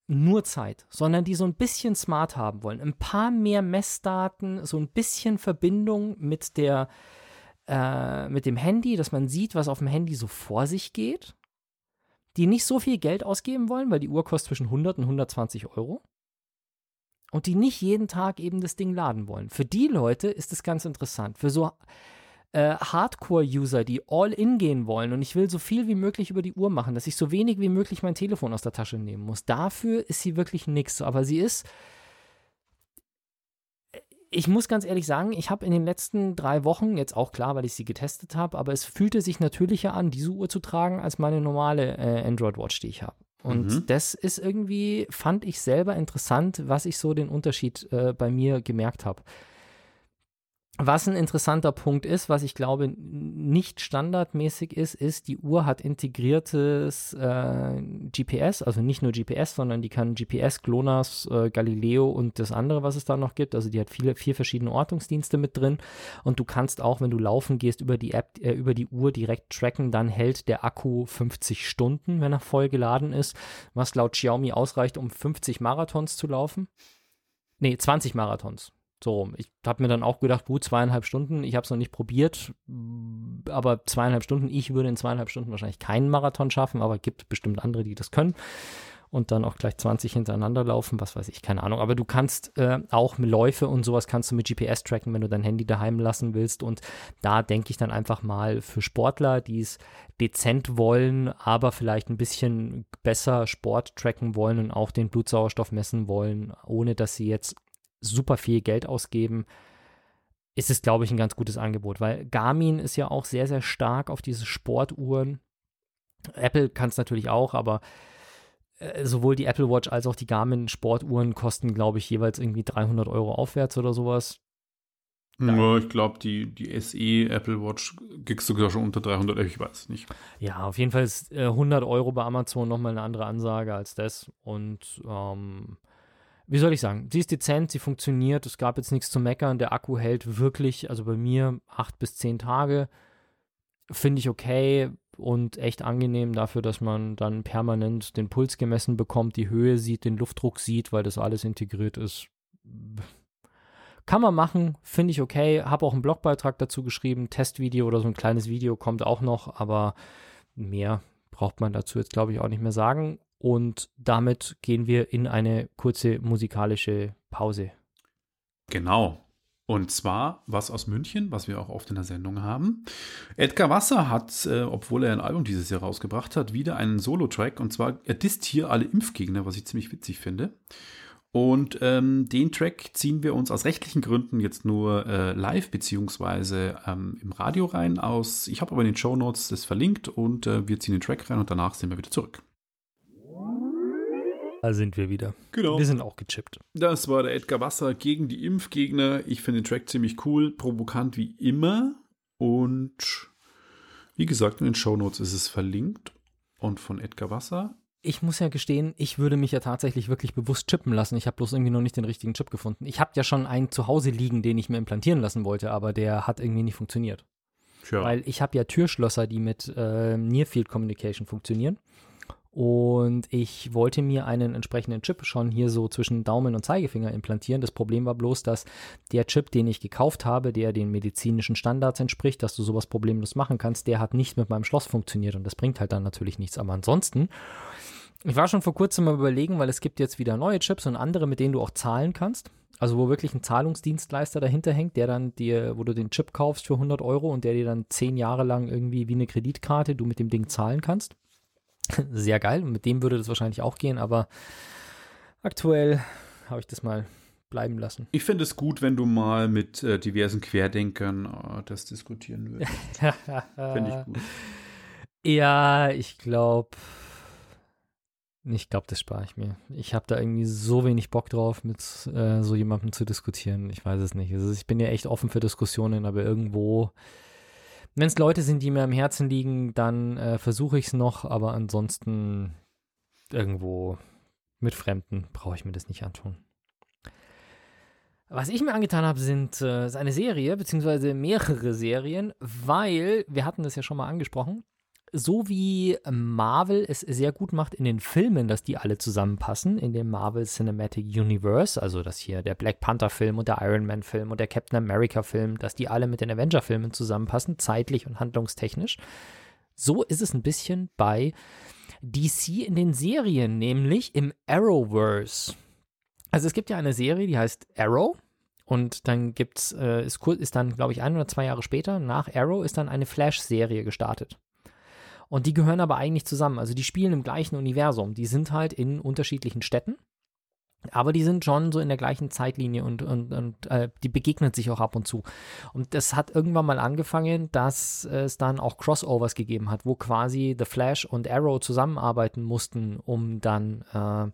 nur Zeit, sondern die so ein bisschen smart haben wollen. Ein paar mehr Messdaten, so ein bisschen Verbindung mit der, äh, mit dem Handy, dass man sieht, was auf dem Handy so vor sich geht. Die nicht so viel Geld ausgeben wollen, weil die Uhr kostet zwischen 100 und 120 Euro. Und die nicht jeden Tag eben das Ding laden wollen. Für die Leute ist es ganz interessant. Für so äh, Hardcore-User, die all in gehen wollen und ich will so viel wie möglich über die Uhr machen, dass ich so wenig wie möglich mein Telefon aus der Tasche nehmen muss. Dafür ist sie wirklich nichts. Aber sie ist. Ich muss ganz ehrlich sagen, ich habe in den letzten drei Wochen, jetzt auch klar, weil ich sie getestet habe, aber es fühlte sich natürlicher an, diese Uhr zu tragen, als meine normale äh, Android Watch, die ich habe. Und mhm. das ist irgendwie, fand ich selber interessant, was ich so den Unterschied äh, bei mir gemerkt habe. Was ein interessanter Punkt ist, was ich glaube nicht standardmäßig ist, ist, die Uhr hat integriertes äh, GPS, also nicht nur GPS, sondern die kann GPS, GLONASS, äh, Galileo und das andere, was es da noch gibt. Also die hat viele, vier verschiedene Ortungsdienste mit drin und du kannst auch, wenn du laufen gehst, über die App, äh, über die Uhr direkt tracken, dann hält der Akku 50 Stunden, wenn er voll geladen ist, was laut Xiaomi ausreicht, um 50 Marathons zu laufen. Nee, 20 Marathons. So rum. Ich habe mir dann auch gedacht, gut, zweieinhalb Stunden, ich habe es noch nicht probiert, aber zweieinhalb Stunden, ich würde in zweieinhalb Stunden wahrscheinlich keinen Marathon schaffen, aber gibt bestimmt andere, die das können und dann auch gleich 20 hintereinander laufen, was weiß ich, keine Ahnung. Aber du kannst äh, auch Läufe und sowas kannst du mit GPS tracken, wenn du dein Handy daheim lassen willst. Und da denke ich dann einfach mal für Sportler, die es dezent wollen, aber vielleicht ein bisschen besser Sport tracken wollen und auch den Blutsauerstoff messen wollen, ohne dass sie jetzt super viel Geld ausgeben, ist es, glaube ich, ein ganz gutes Angebot, weil Garmin ist ja auch sehr, sehr stark auf diese Sportuhren. Apple kann es natürlich auch, aber äh, sowohl die Apple Watch als auch die Garmin Sportuhren kosten, glaube ich, jeweils irgendwie 300 Euro aufwärts oder sowas. Ja, ich glaube, die, die SE Apple Watch kriegst du sogar schon unter 300, ich weiß nicht. Ja, auf jeden Fall ist äh, 100 Euro bei Amazon nochmal eine andere Ansage als das. Und ähm, wie soll ich sagen, sie ist dezent, sie funktioniert, es gab jetzt nichts zu meckern, der Akku hält wirklich, also bei mir acht bis zehn Tage, finde ich okay und echt angenehm dafür, dass man dann permanent den Puls gemessen bekommt, die Höhe sieht, den Luftdruck sieht, weil das alles integriert ist. Kann man machen, finde ich okay. Habe auch einen Blogbeitrag dazu geschrieben, Testvideo oder so ein kleines Video kommt auch noch, aber mehr braucht man dazu jetzt, glaube ich, auch nicht mehr sagen. Und damit gehen wir in eine kurze musikalische Pause. Genau. Und zwar was aus München, was wir auch oft in der Sendung haben. Edgar Wasser hat, äh, obwohl er ein Album dieses Jahr rausgebracht hat, wieder einen Solo-Track. Und zwar, er disst hier alle Impfgegner, was ich ziemlich witzig finde. Und ähm, den Track ziehen wir uns aus rechtlichen Gründen jetzt nur äh, live beziehungsweise ähm, im Radio rein aus. Ich habe aber in den Show Notes das verlinkt und äh, wir ziehen den Track rein und danach sind wir wieder zurück. Da sind wir wieder. Genau. Wir sind auch gechippt. Das war der Edgar Wasser gegen die Impfgegner. Ich finde den Track ziemlich cool, provokant wie immer. Und wie gesagt, in den Shownotes ist es verlinkt. Und von Edgar Wasser. Ich muss ja gestehen, ich würde mich ja tatsächlich wirklich bewusst chippen lassen. Ich habe bloß irgendwie noch nicht den richtigen Chip gefunden. Ich habe ja schon einen zu Hause liegen, den ich mir implantieren lassen wollte, aber der hat irgendwie nicht funktioniert. Sure. Weil ich habe ja Türschlösser, die mit äh, Near Field Communication funktionieren. Und ich wollte mir einen entsprechenden Chip schon hier so zwischen Daumen und Zeigefinger implantieren. Das Problem war bloß, dass der Chip, den ich gekauft habe, der den medizinischen Standards entspricht, dass du sowas problemlos machen kannst, der hat nicht mit meinem Schloss funktioniert und das bringt halt dann natürlich nichts. Aber ansonsten, ich war schon vor kurzem mal überlegen, weil es gibt jetzt wieder neue Chips und andere, mit denen du auch zahlen kannst. Also wo wirklich ein Zahlungsdienstleister dahinter hängt, der dann dir, wo du den Chip kaufst für 100 Euro und der dir dann zehn Jahre lang irgendwie wie eine Kreditkarte du mit dem Ding zahlen kannst. Sehr geil. Und mit dem würde das wahrscheinlich auch gehen, aber aktuell habe ich das mal bleiben lassen. Ich finde es gut, wenn du mal mit äh, diversen Querdenkern äh, das diskutieren würdest. finde ich gut. Ja, ich glaube, Ich glaube, das spare ich mir. Ich habe da irgendwie so wenig Bock drauf, mit äh, so jemandem zu diskutieren. Ich weiß es nicht. Also ich bin ja echt offen für Diskussionen, aber irgendwo, wenn es Leute sind, die mir am Herzen liegen, dann äh, versuche ich es noch, aber ansonsten irgendwo mit Fremden brauche ich mir das nicht antun. Was ich mir angetan habe, sind äh, eine Serie, beziehungsweise mehrere Serien, weil, wir hatten das ja schon mal angesprochen, so wie Marvel es sehr gut macht in den Filmen, dass die alle zusammenpassen, in dem Marvel Cinematic Universe, also dass hier der Black Panther-Film und der Iron Man-Film und der Captain America-Film, dass die alle mit den Avenger-Filmen zusammenpassen, zeitlich und handlungstechnisch. So ist es ein bisschen bei DC in den Serien, nämlich im Arrowverse. Also es gibt ja eine Serie, die heißt Arrow. Und dann gibt's, äh, ist, ist dann, glaube ich, ein oder zwei Jahre später, nach Arrow, ist dann eine Flash-Serie gestartet. Und die gehören aber eigentlich zusammen. Also die spielen im gleichen Universum. Die sind halt in unterschiedlichen Städten. Aber die sind schon so in der gleichen Zeitlinie und, und, und äh, die begegnen sich auch ab und zu. Und das hat irgendwann mal angefangen, dass es dann auch Crossovers gegeben hat, wo quasi The Flash und Arrow zusammenarbeiten mussten, um dann äh,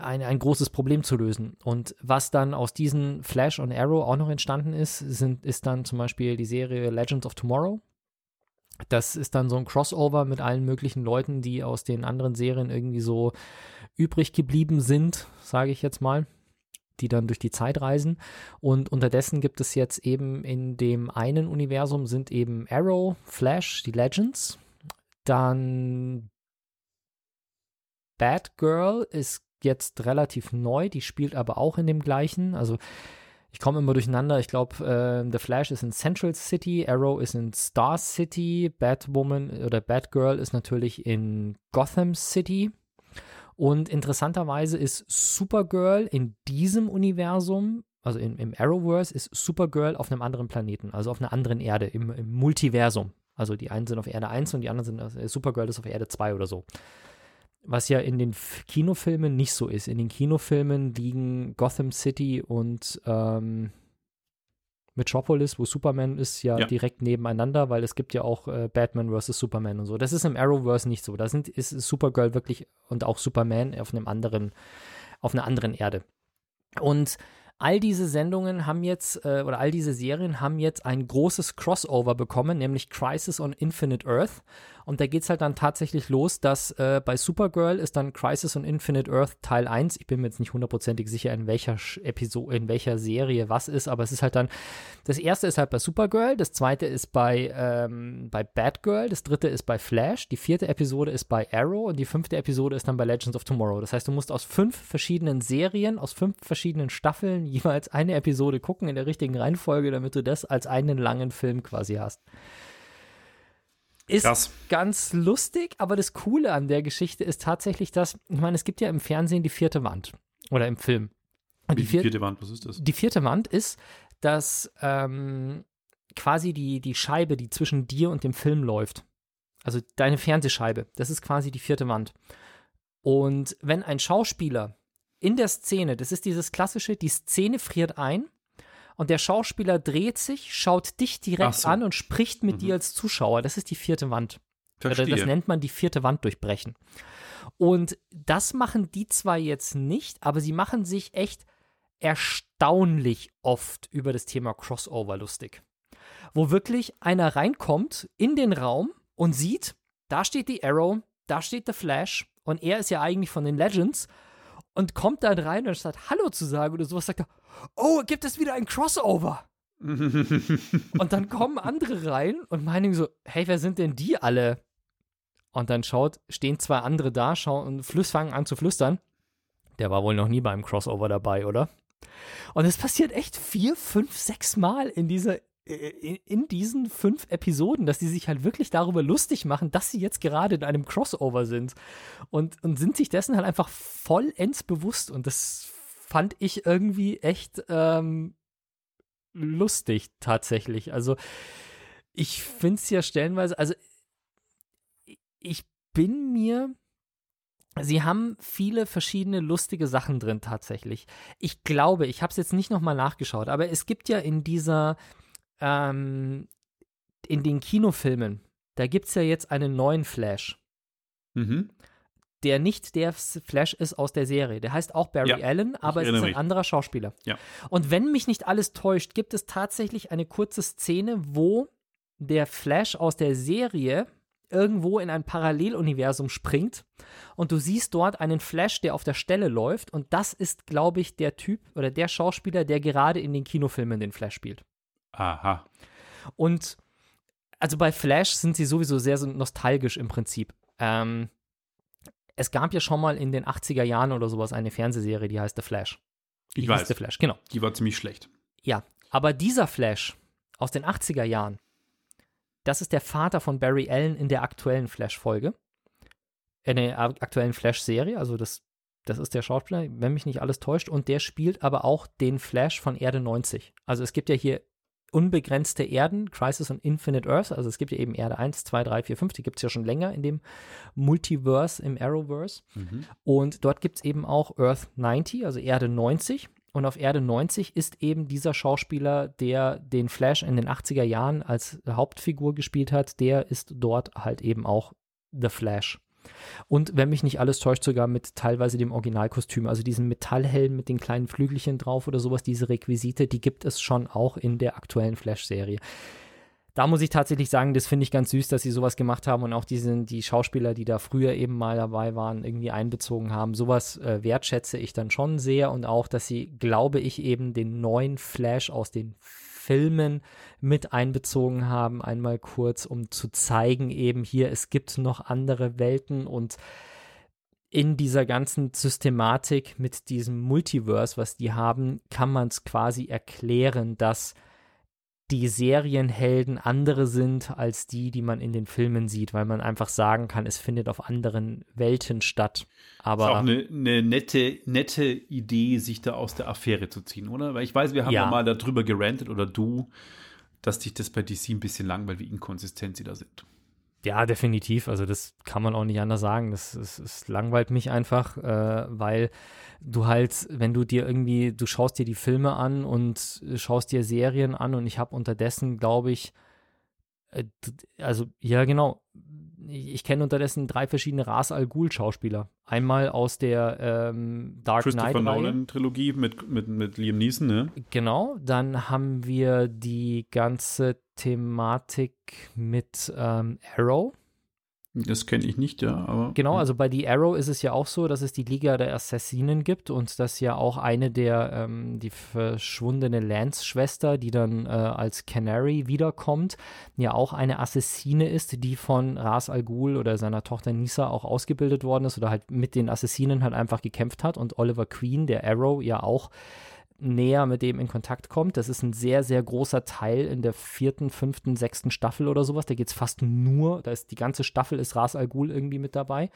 ein, ein großes Problem zu lösen. Und was dann aus diesen Flash und Arrow auch noch entstanden ist, sind, ist dann zum Beispiel die Serie Legends of Tomorrow. Das ist dann so ein Crossover mit allen möglichen Leuten, die aus den anderen Serien irgendwie so übrig geblieben sind, sage ich jetzt mal, die dann durch die Zeit reisen. Und unterdessen gibt es jetzt eben in dem einen Universum sind eben Arrow, Flash, die Legends, dann Batgirl ist jetzt relativ neu, die spielt aber auch in dem gleichen. Also ich komme immer durcheinander. Ich glaube, äh, The Flash ist in Central City, Arrow ist in Star City, Batwoman oder Batgirl ist natürlich in Gotham City. Und interessanterweise ist Supergirl in diesem Universum, also in, im Arrowverse, ist Supergirl auf einem anderen Planeten, also auf einer anderen Erde, im, im Multiversum. Also die einen sind auf Erde 1 und die anderen sind, also Supergirl ist auf Erde 2 oder so was ja in den Kinofilmen nicht so ist. In den Kinofilmen liegen Gotham City und ähm, Metropolis, wo Superman ist, ja, ja, direkt nebeneinander, weil es gibt ja auch äh, Batman vs. Superman und so. Das ist im Arrowverse nicht so. Da sind, ist Supergirl wirklich und auch Superman auf einem anderen, auf einer anderen Erde. Und all diese Sendungen haben jetzt, äh, oder all diese Serien haben jetzt ein großes Crossover bekommen, nämlich Crisis on Infinite Earth. Und da geht es halt dann tatsächlich los, dass äh, bei Supergirl ist dann Crisis on Infinite Earth Teil 1. Ich bin mir jetzt nicht hundertprozentig sicher, in welcher Episode, in welcher Serie was ist, aber es ist halt dann, das erste ist halt bei Supergirl, das zweite ist bei, ähm, bei Batgirl, das dritte ist bei Flash, die vierte Episode ist bei Arrow und die fünfte Episode ist dann bei Legends of Tomorrow. Das heißt, du musst aus fünf verschiedenen Serien, aus fünf verschiedenen Staffeln jeweils eine Episode gucken in der richtigen Reihenfolge, damit du das als einen langen Film quasi hast. Ist Krass. ganz lustig, aber das Coole an der Geschichte ist tatsächlich, dass, ich meine, es gibt ja im Fernsehen die vierte Wand oder im Film. Und die, vier, vierte Wand, was ist das? Die vierte Wand ist, dass ähm, quasi die, die Scheibe, die zwischen dir und dem Film läuft, also deine Fernsehscheibe, das ist quasi die vierte Wand. Und wenn ein Schauspieler in der Szene, das ist dieses klassische, die Szene friert ein und der Schauspieler dreht sich, schaut dich direkt so. an und spricht mit mhm. dir als Zuschauer. Das ist die vierte Wand. Verstehe. Das nennt man die vierte Wand durchbrechen. Und das machen die zwar jetzt nicht, aber sie machen sich echt erstaunlich oft über das Thema Crossover lustig. Wo wirklich einer reinkommt in den Raum und sieht, da steht die Arrow, da steht der Flash und er ist ja eigentlich von den Legends und kommt dann rein und statt Hallo zu sagen oder sowas sagt er, oh, gibt es wieder ein Crossover? und dann kommen andere rein und meinen so, hey, wer sind denn die alle? Und dann schaut, stehen zwei andere da, schauen und flüss, fangen an zu flüstern. Der war wohl noch nie beim Crossover dabei, oder? Und es passiert echt vier, fünf, sechs Mal in dieser in, in, diesen fünf Episoden, dass die sich halt wirklich darüber lustig machen, dass sie jetzt gerade in einem Crossover sind und, und sind sich dessen halt einfach vollends bewusst und das fand ich irgendwie echt ähm, lustig tatsächlich. Also ich finde es ja stellenweise, also ich bin mir, sie haben viele verschiedene lustige Sachen drin tatsächlich. Ich glaube, ich habe es jetzt nicht nochmal nachgeschaut, aber es gibt ja in dieser, ähm, in den Kinofilmen, da gibt es ja jetzt einen neuen Flash. Mhm der nicht der Flash ist aus der Serie. Der heißt auch Barry Ja, Allen, aber es ist ein mich. anderer Schauspieler. Ja. Und wenn mich nicht alles täuscht, gibt es tatsächlich eine kurze Szene, wo der Flash aus der Serie irgendwo in ein Paralleluniversum springt und du siehst dort einen Flash, der auf der Stelle läuft und das ist, glaube ich, der Typ oder der Schauspieler, der gerade in den Kinofilmen den Flash spielt. Aha. Und also bei Flash sind sie sowieso sehr so nostalgisch im Prinzip. Ähm, es gab ja schon mal in den 80er Jahren oder sowas eine Fernsehserie, die heißt The Flash. Die Ich weiß. The Flash, genau. Die war ziemlich schlecht. Ja, aber dieser Flash aus den 80er Jahren, das ist der Vater von Barry Allen in der aktuellen Flash-Folge. In der ak- aktuellen Flash-Serie, also das, das ist der Schauspieler, wenn mich nicht alles täuscht, und der spielt aber auch den Flash von Erde 90. Also es gibt ja hier unbegrenzte Erden, Crisis on Infinite Earth, also es gibt ja eben Erde 1, 2, 3, 4, 5, die gibt es ja schon länger in dem Multiverse, im Arrowverse. Und dort gibt es eben auch Earth 90, also Erde 90. Und auf Erde 90 ist eben dieser Schauspieler, der den Flash in den 80er Jahren als Hauptfigur gespielt hat, der ist dort halt eben auch The Flash. Und wenn mich nicht alles täuscht, sogar mit teilweise dem Originalkostüm, also diesen Metallhelm mit den kleinen Flügelchen drauf oder sowas, diese Requisite, die gibt es schon auch in der aktuellen Flash-Serie. Da muss ich tatsächlich sagen, das finde ich ganz süß, dass sie sowas gemacht haben und auch diesen, die Schauspieler, die da früher eben mal dabei waren, irgendwie einbezogen haben. Sowas äh, wertschätze ich dann schon sehr und auch, dass sie, glaube ich, eben den neuen Flash aus den Filmen mit einbezogen haben, einmal kurz, um zu zeigen, eben hier, es gibt noch andere Welten und in dieser ganzen Systematik mit diesem Multiverse, was die haben, kann man es quasi erklären, dass die Serienhelden andere sind als die, die man in den Filmen sieht, weil man einfach sagen kann, es findet auf anderen Welten statt. Ist Aber auch eine, eine nette, nette Idee, sich da aus der Affäre zu ziehen, oder? Weil ich weiß, wir haben ja, Ja. mal darüber gerantet, oder du, dass dich das bei DC ein bisschen langweilt, wie inkonsistent sie da sind. Ja, definitiv. Also das kann man auch nicht anders sagen. Das, das, das langweilt mich einfach, äh, weil du halt, wenn du dir irgendwie, du schaust dir die Filme an und schaust dir Serien an und ich habe unterdessen, glaube ich, äh, also ja genau, ich, ich kenne unterdessen drei verschiedene Ras Al Ghul Schauspieler. Einmal aus der ähm, Dark Christopher Knight Reihe. Nolan-Trilogie mit, mit, mit Liam Neeson, ne? Genau, dann haben wir die ganze Thematik mit ähm, Arrow. Das kenne ich nicht, ja, aber. Genau, also bei The Arrow ist es ja auch so, dass es die Liga der Assassinen gibt und dass ja auch eine der, ähm, die verschwundene Lance-Schwester, die dann äh, als Canary wiederkommt, ja auch eine Assassine ist, die von Ras Al Ghul oder seiner Tochter Nisa auch ausgebildet worden ist oder halt mit den Assassinen halt einfach gekämpft hat und Oliver Queen, der Arrow, ja auch näher mit dem in Kontakt kommt. Das ist ein sehr, sehr großer Teil in der vierten, fünften, sechsten Staffel oder sowas. Da geht es fast nur, da ist die ganze Staffel ist Ras Al Ghul irgendwie mit dabei.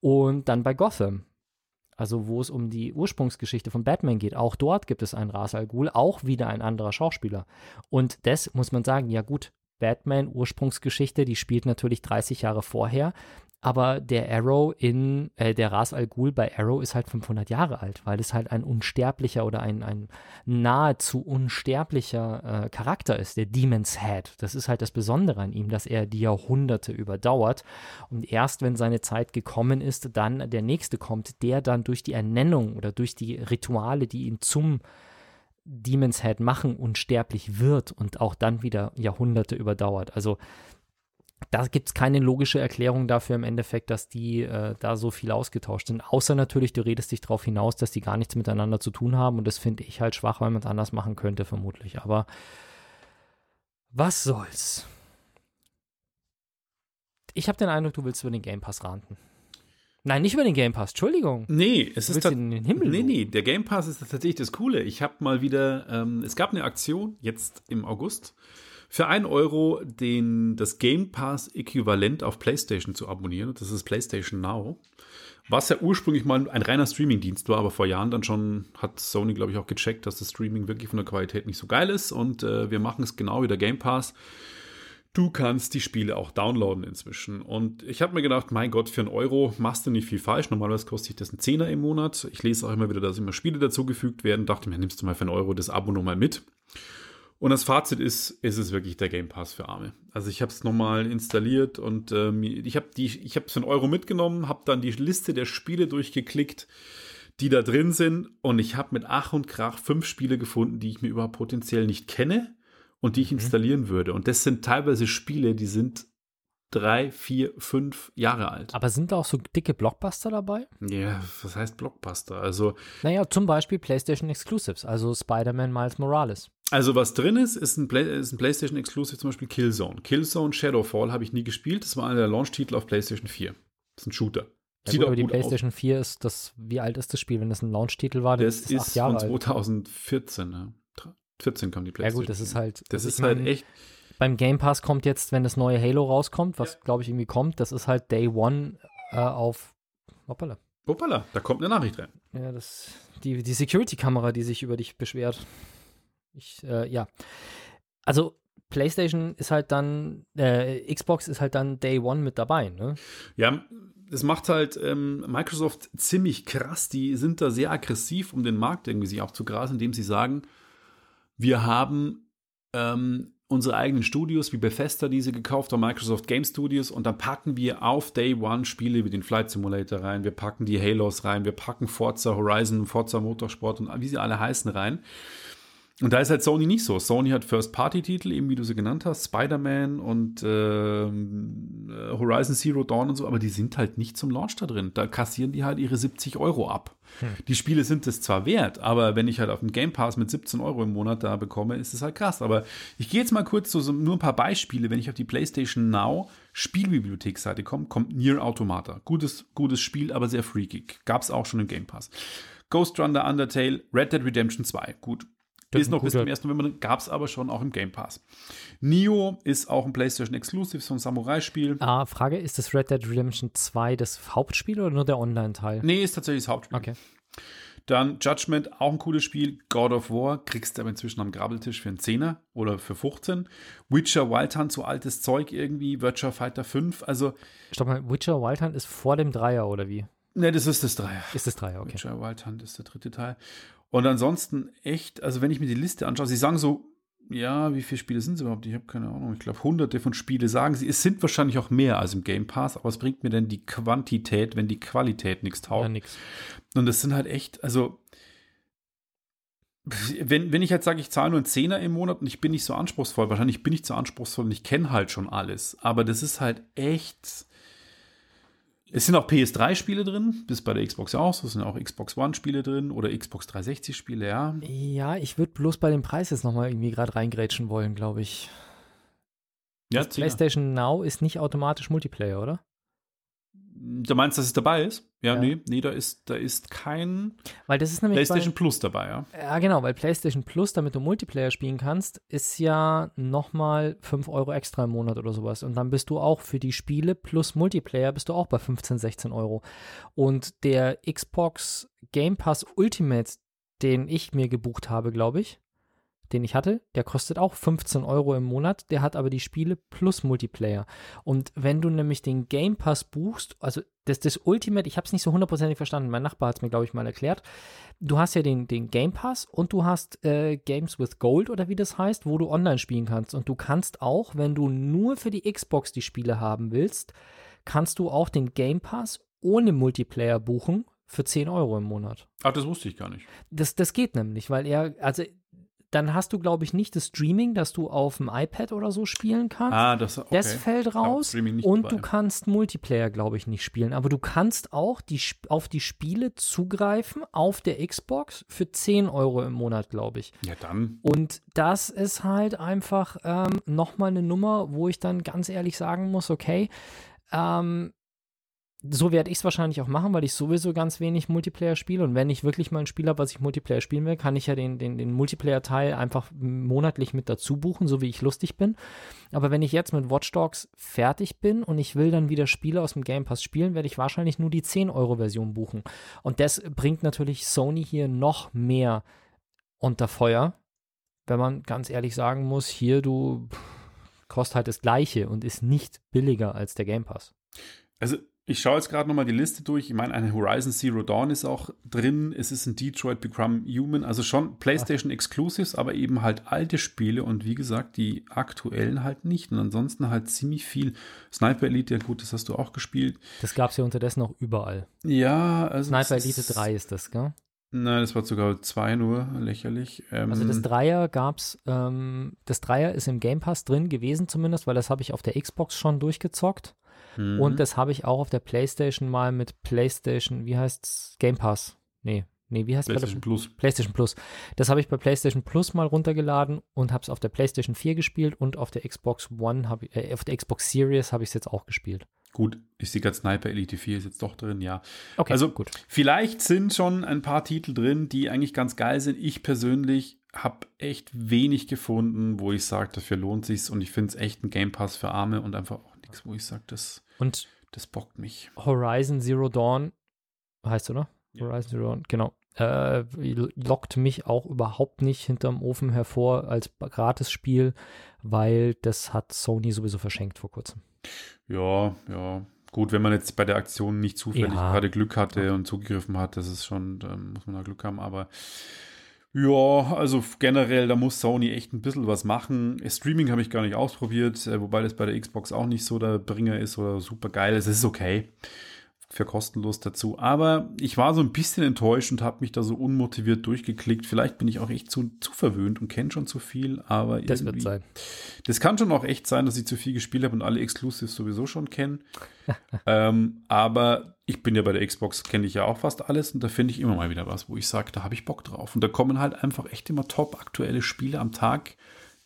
Und dann bei Gotham. Also wo es um die Ursprungsgeschichte von Batman geht, auch dort gibt es einen Ras Al Ghul, auch wieder ein anderer Schauspieler. Und das muss man sagen, ja gut, Batman Ursprungsgeschichte, die spielt natürlich 30 Jahre vorher, aber der Arrow in, äh, der Ras Al Ghul bei Arrow ist halt 500 Jahre alt, weil es halt ein unsterblicher oder ein, ein nahezu unsterblicher äh, Charakter ist, der Demon's Head. Das ist halt das Besondere an ihm, dass er die Jahrhunderte überdauert und erst wenn seine Zeit gekommen ist, dann der nächste kommt, der dann durch die Ernennung oder durch die Rituale, die ihn zum Demon's Head machen, unsterblich wird und auch dann wieder Jahrhunderte überdauert. Also da gibt es keine logische Erklärung dafür im Endeffekt, dass die äh, da so viel ausgetauscht sind. Außer natürlich, du redest dich darauf hinaus, dass die gar nichts miteinander zu tun haben. Und das finde ich halt schwach, weil man es anders machen könnte, vermutlich. Aber was soll's? Ich habe den Eindruck, du willst über den Game Pass ranten. Nein, nicht über den Game Pass, Entschuldigung. Nee, es Du ist in den Himmel Nee, nee, der Game Pass ist tatsächlich das Coole. Ich habe mal wieder, ähm, es gab eine Aktion jetzt im August, für 1 Euro den, das Game Pass-Äquivalent auf PlayStation zu abonnieren. Das ist PlayStation Now. Was ja ursprünglich mal ein reiner Streaming-Dienst war, aber vor Jahren dann schon hat Sony, glaube ich, auch gecheckt, dass das Streaming wirklich von der Qualität nicht so geil ist. Und äh, wir machen es genau wie der Game Pass. Du kannst die Spiele auch downloaden inzwischen. Und ich habe mir gedacht, mein Gott, für einen Euro machst du nicht viel falsch. Normalerweise kostet sich das ein Zehner im Monat. Ich lese auch immer wieder, dass immer Spiele dazugefügt werden. Dachte mir, nimmst du mal für einen Euro das Abo nochmal mit. Und das Fazit ist, ist es wirklich der Game Pass für Arme. Also ich habe es nochmal installiert und ähm, ich habe die, ich habe für einen Euro mitgenommen, habe dann die Liste der Spiele durchgeklickt, die da drin sind und ich habe mit Ach und Krach fünf Spiele gefunden, die ich mir überhaupt potenziell nicht kenne und die ich Mhm. installieren würde. Und das sind teilweise Spiele, die sind drei, vier, fünf Jahre alt. Aber sind da auch so dicke Blockbuster dabei? Ja, was heißt Blockbuster? Also Naja, zum Beispiel PlayStation Exclusives, also Spider-Man Miles Morales. Also was drin ist, ist ein, Play ist ein PlayStation Exclusive, zum Beispiel Killzone. Killzone Shadowfall habe ich nie gespielt. Das war einer der Launch-Titel auf PlayStation 4. Das ist ein Shooter. Ja, Sieht gut, aber die gut PlayStation 4 ist das, wie alt ist das Spiel? Wenn das ein Launch-Titel war, aus. dann Das ist das acht ist von alt. 2014. Ne? 14 kam die Ja PlayStation. gut, das ist halt. Das also ist halt mein, echt. Beim Game Pass kommt jetzt, wenn das neue Halo rauskommt, was glaube ich irgendwie kommt, das ist halt Day One äh, auf. Hoppala. Hoppala, da kommt eine Nachricht rein. Ja, das, die, die Security-Kamera, die sich über dich beschwert. Ich, äh, ja. Also, PlayStation ist halt dann, äh, Xbox ist halt dann Day One mit dabei, ne? Ja, das macht halt ähm, Microsoft ziemlich krass. Die sind da sehr aggressiv, um den Markt irgendwie sich aufzugrasen, indem sie sagen, wir haben ähm, unsere eigenen Studios wie Bethesda, die sie gekauft haben, Microsoft Game Studios, und dann packen wir auf Day One Spiele wie den Flight Simulator rein, wir packen die Halos rein, wir packen Forza Horizon, Forza Motorsport und wie sie alle heißen rein. Und da ist halt Sony nicht so. Sony hat First-Party-Titel, eben wie du sie genannt hast, Spider-Man und ähm, äh, Horizon Zero Dawn und so, aber die sind halt nicht zum Launch da drin. Da kassieren die halt ihre 70 Euro ab. Die Spiele sind es zwar wert, aber wenn ich halt auf dem Game Pass mit 17 Euro im Monat da bekomme, ist es halt krass. Aber ich gehe jetzt mal kurz zu so, nur ein paar Beispiele. Wenn ich auf die PlayStation Now Spielbibliotheksseite komme, kommt Nier Automata. Gutes, gutes Spiel, aber sehr freakig. Gab es auch schon im Game Pass. Ghost Runner, Undertale, Red Dead Redemption 2. Gut. Das ist noch bis zum 1. November, gab es aber schon auch im Game Pass. Nio ist auch ein PlayStation Exclusive, so ein Samurai-Spiel. Ah, Frage, ist das Red Dead Redemption 2 das Hauptspiel oder nur der Online-Teil? Nee, ist tatsächlich das Hauptspiel. Okay. Dann Judgment, auch ein cooles Spiel. God of War, kriegst du aber inzwischen am Grabbeltisch für einen Zehner oder für 15. Witcher Wild Hunt, so altes Zeug irgendwie. Virtua Fighter 5. Also, Stopp mal, Witcher Wild Hunt ist vor dem Dreier oder wie? ne, das ist das Dreier. Ist das Dreier, okay. Witcher Wild Hunt ist der dritte Teil. Und ansonsten echt, also wenn ich mir die Liste anschaue, sie sagen so, ja, wie viele Spiele sind es überhaupt? Ich habe keine Ahnung. Ich glaube, hunderte von Spiele sagen sie. Es sind wahrscheinlich auch mehr als im Game Pass, aber was bringt mir denn die Quantität, wenn die Qualität nichts taugt? Ja, nix. Und das sind halt echt, also, wenn, wenn ich jetzt sage, ich zahle nur einen Zehner im Monat und ich bin nicht so anspruchsvoll, wahrscheinlich bin ich zu anspruchsvoll und ich kenne halt schon alles. Aber das ist halt echt. Es sind auch PS3-Spiele drin, bis bei der Xbox ja auch so, es sind auch Xbox One-Spiele drin oder Xbox 360-Spiele, ja. Ja, ich würde bloß bei dem Preis jetzt nochmal irgendwie gerade reingrätschen wollen, glaube ich. Ja. PlayStation Now ist nicht automatisch Multiplayer, oder? Du meinst, dass es dabei ist? Ja, Ja. nee, nee, da ist, da ist kein Weil das ist nämlich PlayStation Plus dabei, ja. bei, ja genau, weil PlayStation Plus, damit du Multiplayer spielen kannst, ist ja nochmal 5 Euro extra im Monat oder sowas. Und dann bist du auch für die Spiele plus Multiplayer bist du auch bei 15, 16 Euro. Und der Xbox Game Pass Ultimate, den ich mir gebucht habe, glaube ich, den ich hatte, der kostet auch 15 Euro im Monat, der hat aber die Spiele plus Multiplayer. Und wenn du nämlich den Game Pass buchst, also das, das Ultimate, ich habe es nicht so hundertprozentig verstanden, mein Nachbar hat es mir, glaube ich, mal erklärt. Du hast ja den, den Game Pass und du hast äh, Games with Gold oder wie das heißt, wo du online spielen kannst. Und du kannst auch, wenn du nur für die Xbox die Spiele haben willst, kannst du auch den Game Pass ohne Multiplayer buchen für 10 Euro im Monat. Ach, das wusste ich gar nicht. Das, das geht nämlich, weil er, also dann hast du, glaube ich, nicht das Streaming, dass du auf dem iPad oder so spielen kannst. Ah, das, okay. Das fällt raus und dabei. du kannst Multiplayer, glaube ich, nicht spielen. Aber du kannst auch die, auf die Spiele zugreifen auf der Xbox für 10 Euro im Monat, glaube ich. Ja, dann. Und das ist halt einfach ähm, nochmal eine Nummer, wo ich dann ganz ehrlich sagen muss, okay, ähm, so werde ich es wahrscheinlich auch machen, weil ich sowieso ganz wenig Multiplayer spiele. Und wenn ich wirklich mal ein Spiel habe, was ich Multiplayer spielen will, kann ich ja den, den, den Multiplayer-Teil einfach monatlich mit dazu buchen, so wie ich lustig bin. Aber wenn ich jetzt mit Watch Dogs fertig bin und ich will dann wieder Spiele aus dem Game Pass spielen, werde ich wahrscheinlich nur die 10-Euro-Version buchen. Und das bringt natürlich Sony hier noch mehr unter Feuer, wenn man ganz ehrlich sagen muss, hier du pff, kostet halt das gleiche und ist nicht billiger als der Game Pass. Also, Ich schaue jetzt gerade nochmal die Liste durch. Ich meine, eine Horizon Zero Dawn ist auch drin. Es ist ein Detroit Become Human. Also schon PlayStation Exclusives, aber eben halt alte Spiele und wie gesagt, die aktuellen halt nicht. Und ansonsten halt ziemlich viel. Sniper Elite, ja gut, das hast du auch gespielt. Das gab es ja unterdessen auch überall. Ja, also. Sniper Elite 3 ist das, gell? Nein, das war sogar zwei nur, lächerlich. Ähm, also das Dreier gab's, ähm, das Dreier ist im Game Pass drin gewesen zumindest, weil das habe ich auf der Xbox schon durchgezockt. Mhm. Und das habe ich auch auf der PlayStation mal mit PlayStation, wie heißt's? Game Pass. Nee, nee, wie heißt PlayStation Plus. PlayStation Plus. Das habe ich bei PlayStation Plus mal runtergeladen und habe es auf der PlayStation 4 gespielt und auf der Xbox One habe äh, auf der Xbox Series habe ich es jetzt auch gespielt. Gut, ich sehe gerade Sniper Elite 4 ist jetzt doch drin, ja. Okay, also gut. Vielleicht sind schon ein paar Titel drin, die eigentlich ganz geil sind. Ich persönlich habe echt wenig gefunden, wo ich sage, dafür lohnt sich's und ich finde es echt ein Game Pass für Arme und einfach auch nichts, wo ich sage, das, und das bockt mich. Horizon Zero Dawn heißt, oder? Ja. Horizon Zero Dawn, genau. Äh, lockt mich auch überhaupt nicht hinterm Ofen hervor als Gratis-Spiel, weil das hat Sony sowieso verschenkt vor kurzem. Ja, ja. Gut, wenn man jetzt bei der Aktion nicht zufällig Ja. gerade Glück hatte Ja. und zugegriffen hat, das ist schon, da muss man da Glück haben, aber ja, also generell, da muss Sony echt ein bisschen was machen. Streaming habe ich gar nicht ausprobiert, äh, wobei das bei der Xbox auch nicht so der Bringer ist oder super geil ist. Es ist okay für kostenlos dazu. Aber ich war so ein bisschen enttäuscht und habe mich da so unmotiviert durchgeklickt. Vielleicht bin ich auch echt zu, zu verwöhnt und kenne schon zu viel, aber Das wird sein. das kann schon auch echt sein, dass ich zu viel gespielt habe und alle Exclusives sowieso schon kenne. ähm, aber ich bin ja bei der Xbox, kenne ich ja auch fast alles und da finde ich immer mal wieder was, wo ich sage, da habe ich Bock drauf. Und da kommen halt einfach echt immer top aktuelle Spiele am Tag,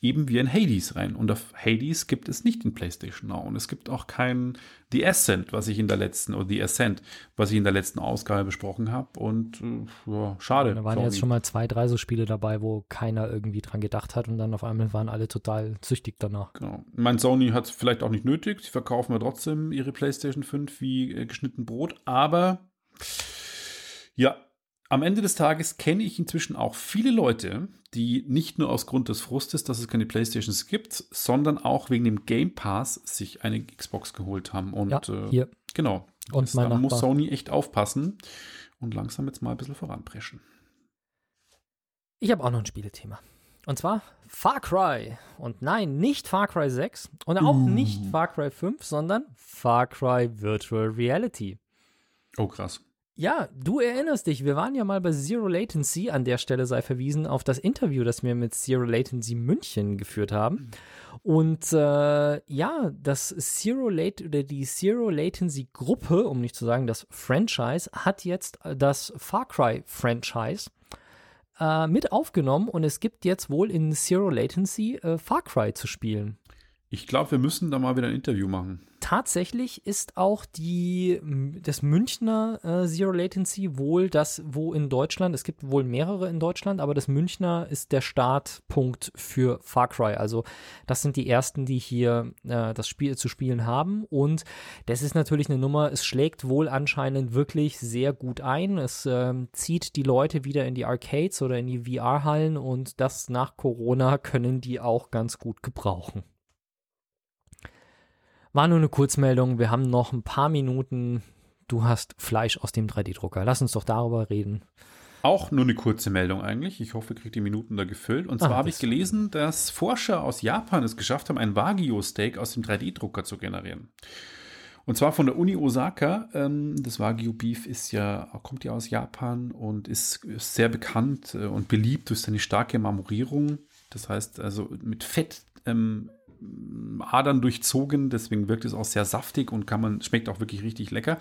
eben wie in Hades rein. Und auf Hades gibt es nicht in PlayStation Now. Und es gibt auch kein The Ascent, was ich in der letzten, oder The Ascent, was ich in der letzten Ausgabe besprochen habe. Und äh, ja, schade. Da waren Sony. jetzt schon mal zwei, drei so Spiele dabei, wo keiner irgendwie dran gedacht hat und dann auf einmal waren alle total süchtig danach. Genau. Mein Sony hat es vielleicht auch nicht nötig. Sie verkaufen ja trotzdem ihre PlayStation 5 wie äh, geschnitten Brot. Aber ja, am Ende des Tages kenne ich inzwischen auch viele Leute, die nicht nur aus Grund des Frustes, dass es keine PlayStations gibt, sondern auch wegen dem Game Pass sich eine Xbox geholt haben. Und Ja, äh, hier. genau. Und da muss. Sony echt aufpassen und langsam jetzt mal ein bisschen voranpreschen. Ich habe auch noch ein Spielethema. Und zwar Far Cry. Und nein, nicht Far Cry 6 und auch Uh. nicht Far Cry 5, sondern Far Cry Virtual Reality. Oh, krass. Ja, du erinnerst dich, wir waren ja mal bei Zero Latency. An der Stelle sei verwiesen auf das Interview, das wir mit Zero Latency München geführt haben. Und äh, ja, das Zero Late oder die Zero Latency Gruppe, um nicht zu sagen das Franchise, hat jetzt das Far Cry Franchise äh, mit aufgenommen und es gibt jetzt wohl in Zero Latency äh, Far Cry zu spielen. Ich glaube, wir müssen da mal wieder ein Interview machen. Tatsächlich ist auch die, das Münchner äh, Zero Latency wohl das, wo in Deutschland, es gibt wohl mehrere in Deutschland, aber das Münchner ist der Startpunkt für Far Cry. Also das sind die ersten, die hier äh, das Spiel zu spielen haben. Und das ist natürlich eine Nummer, es schlägt wohl anscheinend wirklich sehr gut ein. Es ähm, zieht die Leute wieder in die Arcades oder in die VR-Hallen und das nach Corona können die auch ganz gut gebrauchen. War nur eine Kurzmeldung. Wir haben noch ein paar Minuten. Du hast Fleisch aus dem 3D-Drucker. Lass uns doch darüber reden. Auch nur eine kurze Meldung eigentlich. Ich hoffe, ihr kriegt die Minuten da gefüllt. Und zwar Ah, habe ich gelesen, dass Forscher aus Japan es geschafft haben, ein Wagyu-Steak aus dem 3D-Drucker zu generieren. Und zwar von der Uni Osaka. Ähm, das Wagyu-Beef ist ja, kommt ja aus Japan und ist, ist sehr bekannt äh, und beliebt durch seine starke Marmorierung. Das heißt also mit Fett ähm, Adern durchzogen, deswegen wirkt es auch sehr saftig und kann man, schmeckt auch wirklich richtig lecker.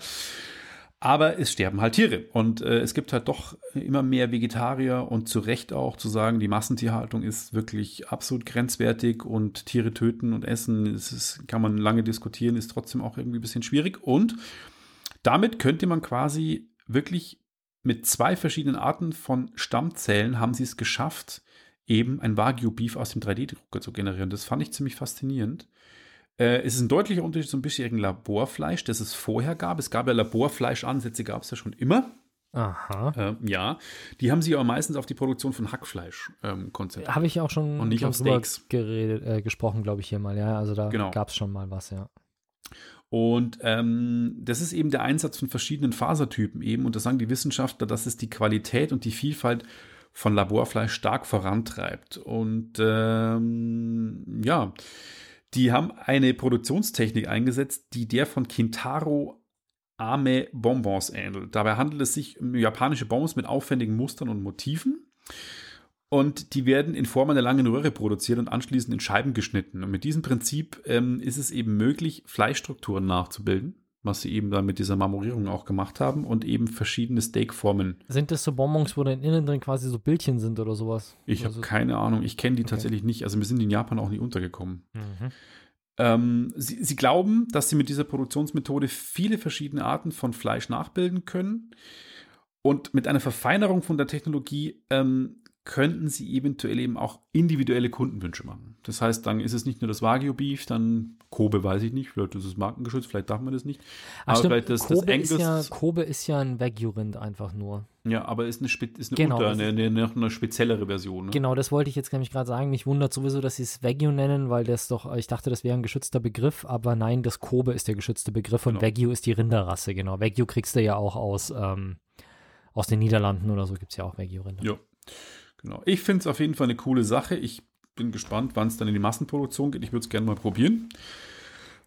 Aber es sterben halt Tiere. Und äh, es gibt halt doch immer mehr Vegetarier und zu Recht auch zu sagen, die Massentierhaltung ist wirklich absolut grenzwertig und Tiere töten und essen, das ist, kann man lange diskutieren, ist trotzdem auch irgendwie ein bisschen schwierig. Und damit könnte man quasi wirklich mit zwei verschiedenen Arten von Stammzellen haben sie es geschafft, eben ein Wagyu-Beef aus dem 3D-Drucker zu generieren. Das fand ich ziemlich faszinierend. Äh, es ist ein deutlicher Unterschied zum bisherigen Laborfleisch, das es vorher gab. Es gab ja Laborfleischansätze, gab es ja schon immer. Aha. Ähm, ja, die haben sich aber meistens auf die Produktion von Hackfleisch ähm, konzentriert. Habe ich auch schon, Und nicht auf Steaks. geredet, äh, gesprochen, glaube ich, hier mal. Ja, also da Genau. gab es schon mal was, ja. Und ähm, das ist eben der Einsatz von verschiedenen Fasertypen eben. Und da sagen die Wissenschaftler, dass es die Qualität und die Vielfalt von Laborfleisch stark vorantreibt. Und ähm, ja, die haben eine Produktionstechnik eingesetzt, die der von Kintaro Ame Bonbons ähnelt. Dabei handelt es sich um japanische Bonbons mit aufwendigen Mustern und Motiven. Und die werden in Form einer langen Röhre produziert und anschließend in Scheiben geschnitten. Und mit diesem Prinzip ähm, ist es eben möglich, Fleischstrukturen nachzubilden, was sie eben dann mit dieser Marmorierung auch gemacht haben und eben verschiedene Steakformen. Sind das so Bonbons, wo dann innen drin quasi so Bildchen sind oder sowas? Ich habe keine Ahnung, ich kenne die Okay. tatsächlich nicht. Also wir sind in Japan auch nie untergekommen. Mhm. Ähm, sie, sie glauben, dass sie mit dieser Produktionsmethode viele verschiedene Arten von Fleisch nachbilden können. Und mit einer Verfeinerung von der Technologie ähm, könnten sie eventuell eben auch individuelle Kundenwünsche machen. Das heißt, dann ist es nicht nur das Wagyu Beef, dann Kobe weiß ich nicht, vielleicht ist es markengeschützt, vielleicht darf man das nicht. Ach, aber stimmt. vielleicht das, das Kobe, ist ja, Angus, Kobe ist ja ein Wagyu-Rind einfach nur. ja, aber ist eine, ist eine, Genau, unter, eine, eine, eine speziellere Version. Ne? Genau, das wollte ich jetzt nämlich gerade sagen. Mich wundert sowieso, dass sie es Wagyu nennen, weil das doch, ich dachte, das wäre ein geschützter Begriff, aber nein, das Kobe ist der geschützte Begriff und Genau. Wagyu ist die Rinderrasse, genau. Wagyu kriegst du ja auch aus, ähm, aus den Niederlanden oder so gibt es ja auch Wagyu-Rinder. Ja, genau. Ich finde es auf jeden Fall eine coole Sache. Ich bin gespannt, wann es dann in die Massenproduktion geht. Ich würde es gerne mal probieren.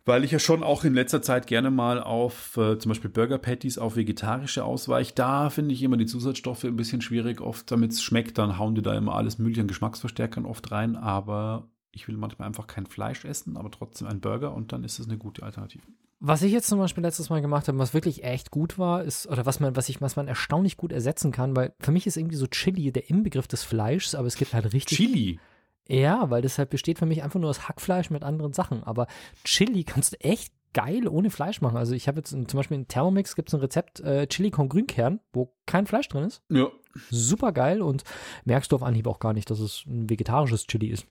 Weil ich ja schon auch in letzter Zeit gerne mal auf äh, zum Beispiel Burger Patties auf vegetarische ausweiche. Da finde ich immer die Zusatzstoffe ein bisschen schwierig. Oft, damit es schmeckt, dann hauen die da immer alles Mögliche an Geschmacksverstärkern oft rein. Aber ich will manchmal einfach kein Fleisch essen, aber trotzdem einen Burger und dann ist es eine gute Alternative. Was ich jetzt zum Beispiel letztes Mal gemacht habe, was wirklich echt gut war, ist, oder was man, was ich, was man erstaunlich gut ersetzen kann, weil für mich ist irgendwie so Chili der Inbegriff des Fleischs, aber es gibt halt richtig. Chili. Ja, weil das halt besteht für mich einfach nur aus Hackfleisch mit anderen Sachen. Aber Chili kannst du echt geil ohne Fleisch machen. Also ich habe jetzt zum Beispiel in Thermomix gibt es ein Rezept äh, Chili con Grünkern, wo kein Fleisch drin ist. Ja. Super geil und merkst du auf Anhieb auch gar nicht, dass es ein vegetarisches Chili ist.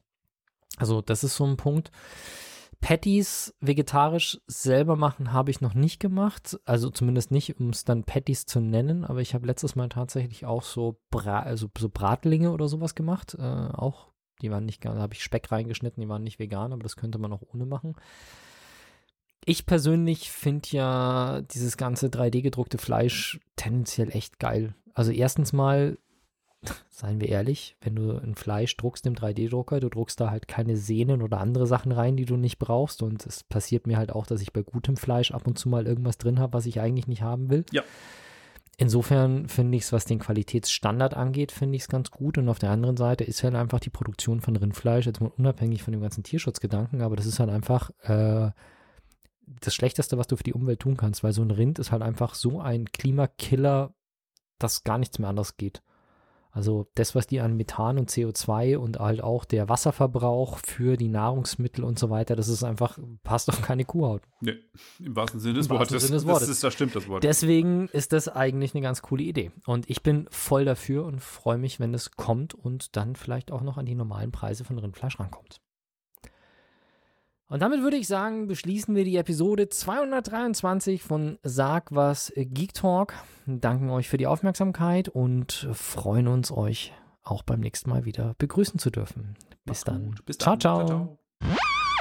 Also das ist so ein Punkt. Patties vegetarisch selber machen habe ich noch nicht gemacht. Also zumindest nicht, um es dann Patties zu nennen. Aber ich habe letztes Mal tatsächlich auch so, Bra also so Bratlinge oder sowas gemacht. Äh, auch, die waren nicht, da habe ich Speck reingeschnitten, die waren nicht vegan, aber das könnte man auch ohne machen. Ich persönlich finde ja dieses ganze 3D-gedruckte Fleisch tendenziell echt geil. Also erstens mal, seien wir ehrlich, wenn du ein Fleisch druckst im 3D-Drucker, du druckst da halt keine Sehnen oder andere Sachen rein, die du nicht brauchst. Und es passiert mir halt auch, dass ich bei gutem Fleisch ab und zu mal irgendwas drin habe, was ich eigentlich nicht haben will. Ja. Insofern finde ich es, was den Qualitätsstandard angeht, finde ich es ganz gut. Und auf der anderen Seite ist halt einfach die Produktion von Rindfleisch, jetzt mal unabhängig von dem ganzen Tierschutzgedanken, aber das ist halt einfach äh, das Schlechteste, was du für die Umwelt tun kannst, weil so ein Rind ist halt einfach so ein Klimakiller, dass gar nichts mehr anders geht. Also das, was die an Methan und CO2 und halt auch der Wasserverbrauch für die Nahrungsmittel und so weiter, das ist einfach, passt auf keine Kuhhaut. Nee, Im wahrsten Sinne des Im wahrsten Wortes. Sinne des Das, Wortes. ist, das stimmt, das Wort. Deswegen ist das eigentlich eine ganz coole Idee. Und ich bin voll dafür und freue mich, wenn es kommt und dann vielleicht auch noch an die normalen Preise von Rindfleisch rankommt. Und damit würde ich sagen, beschließen wir die Episode 223 von Sag was Geek Talk. Danken euch für die Aufmerksamkeit und freuen uns, euch auch beim nächsten Mal wieder begrüßen zu dürfen. Bis Macht's dann. gut. Bis ciao, dann.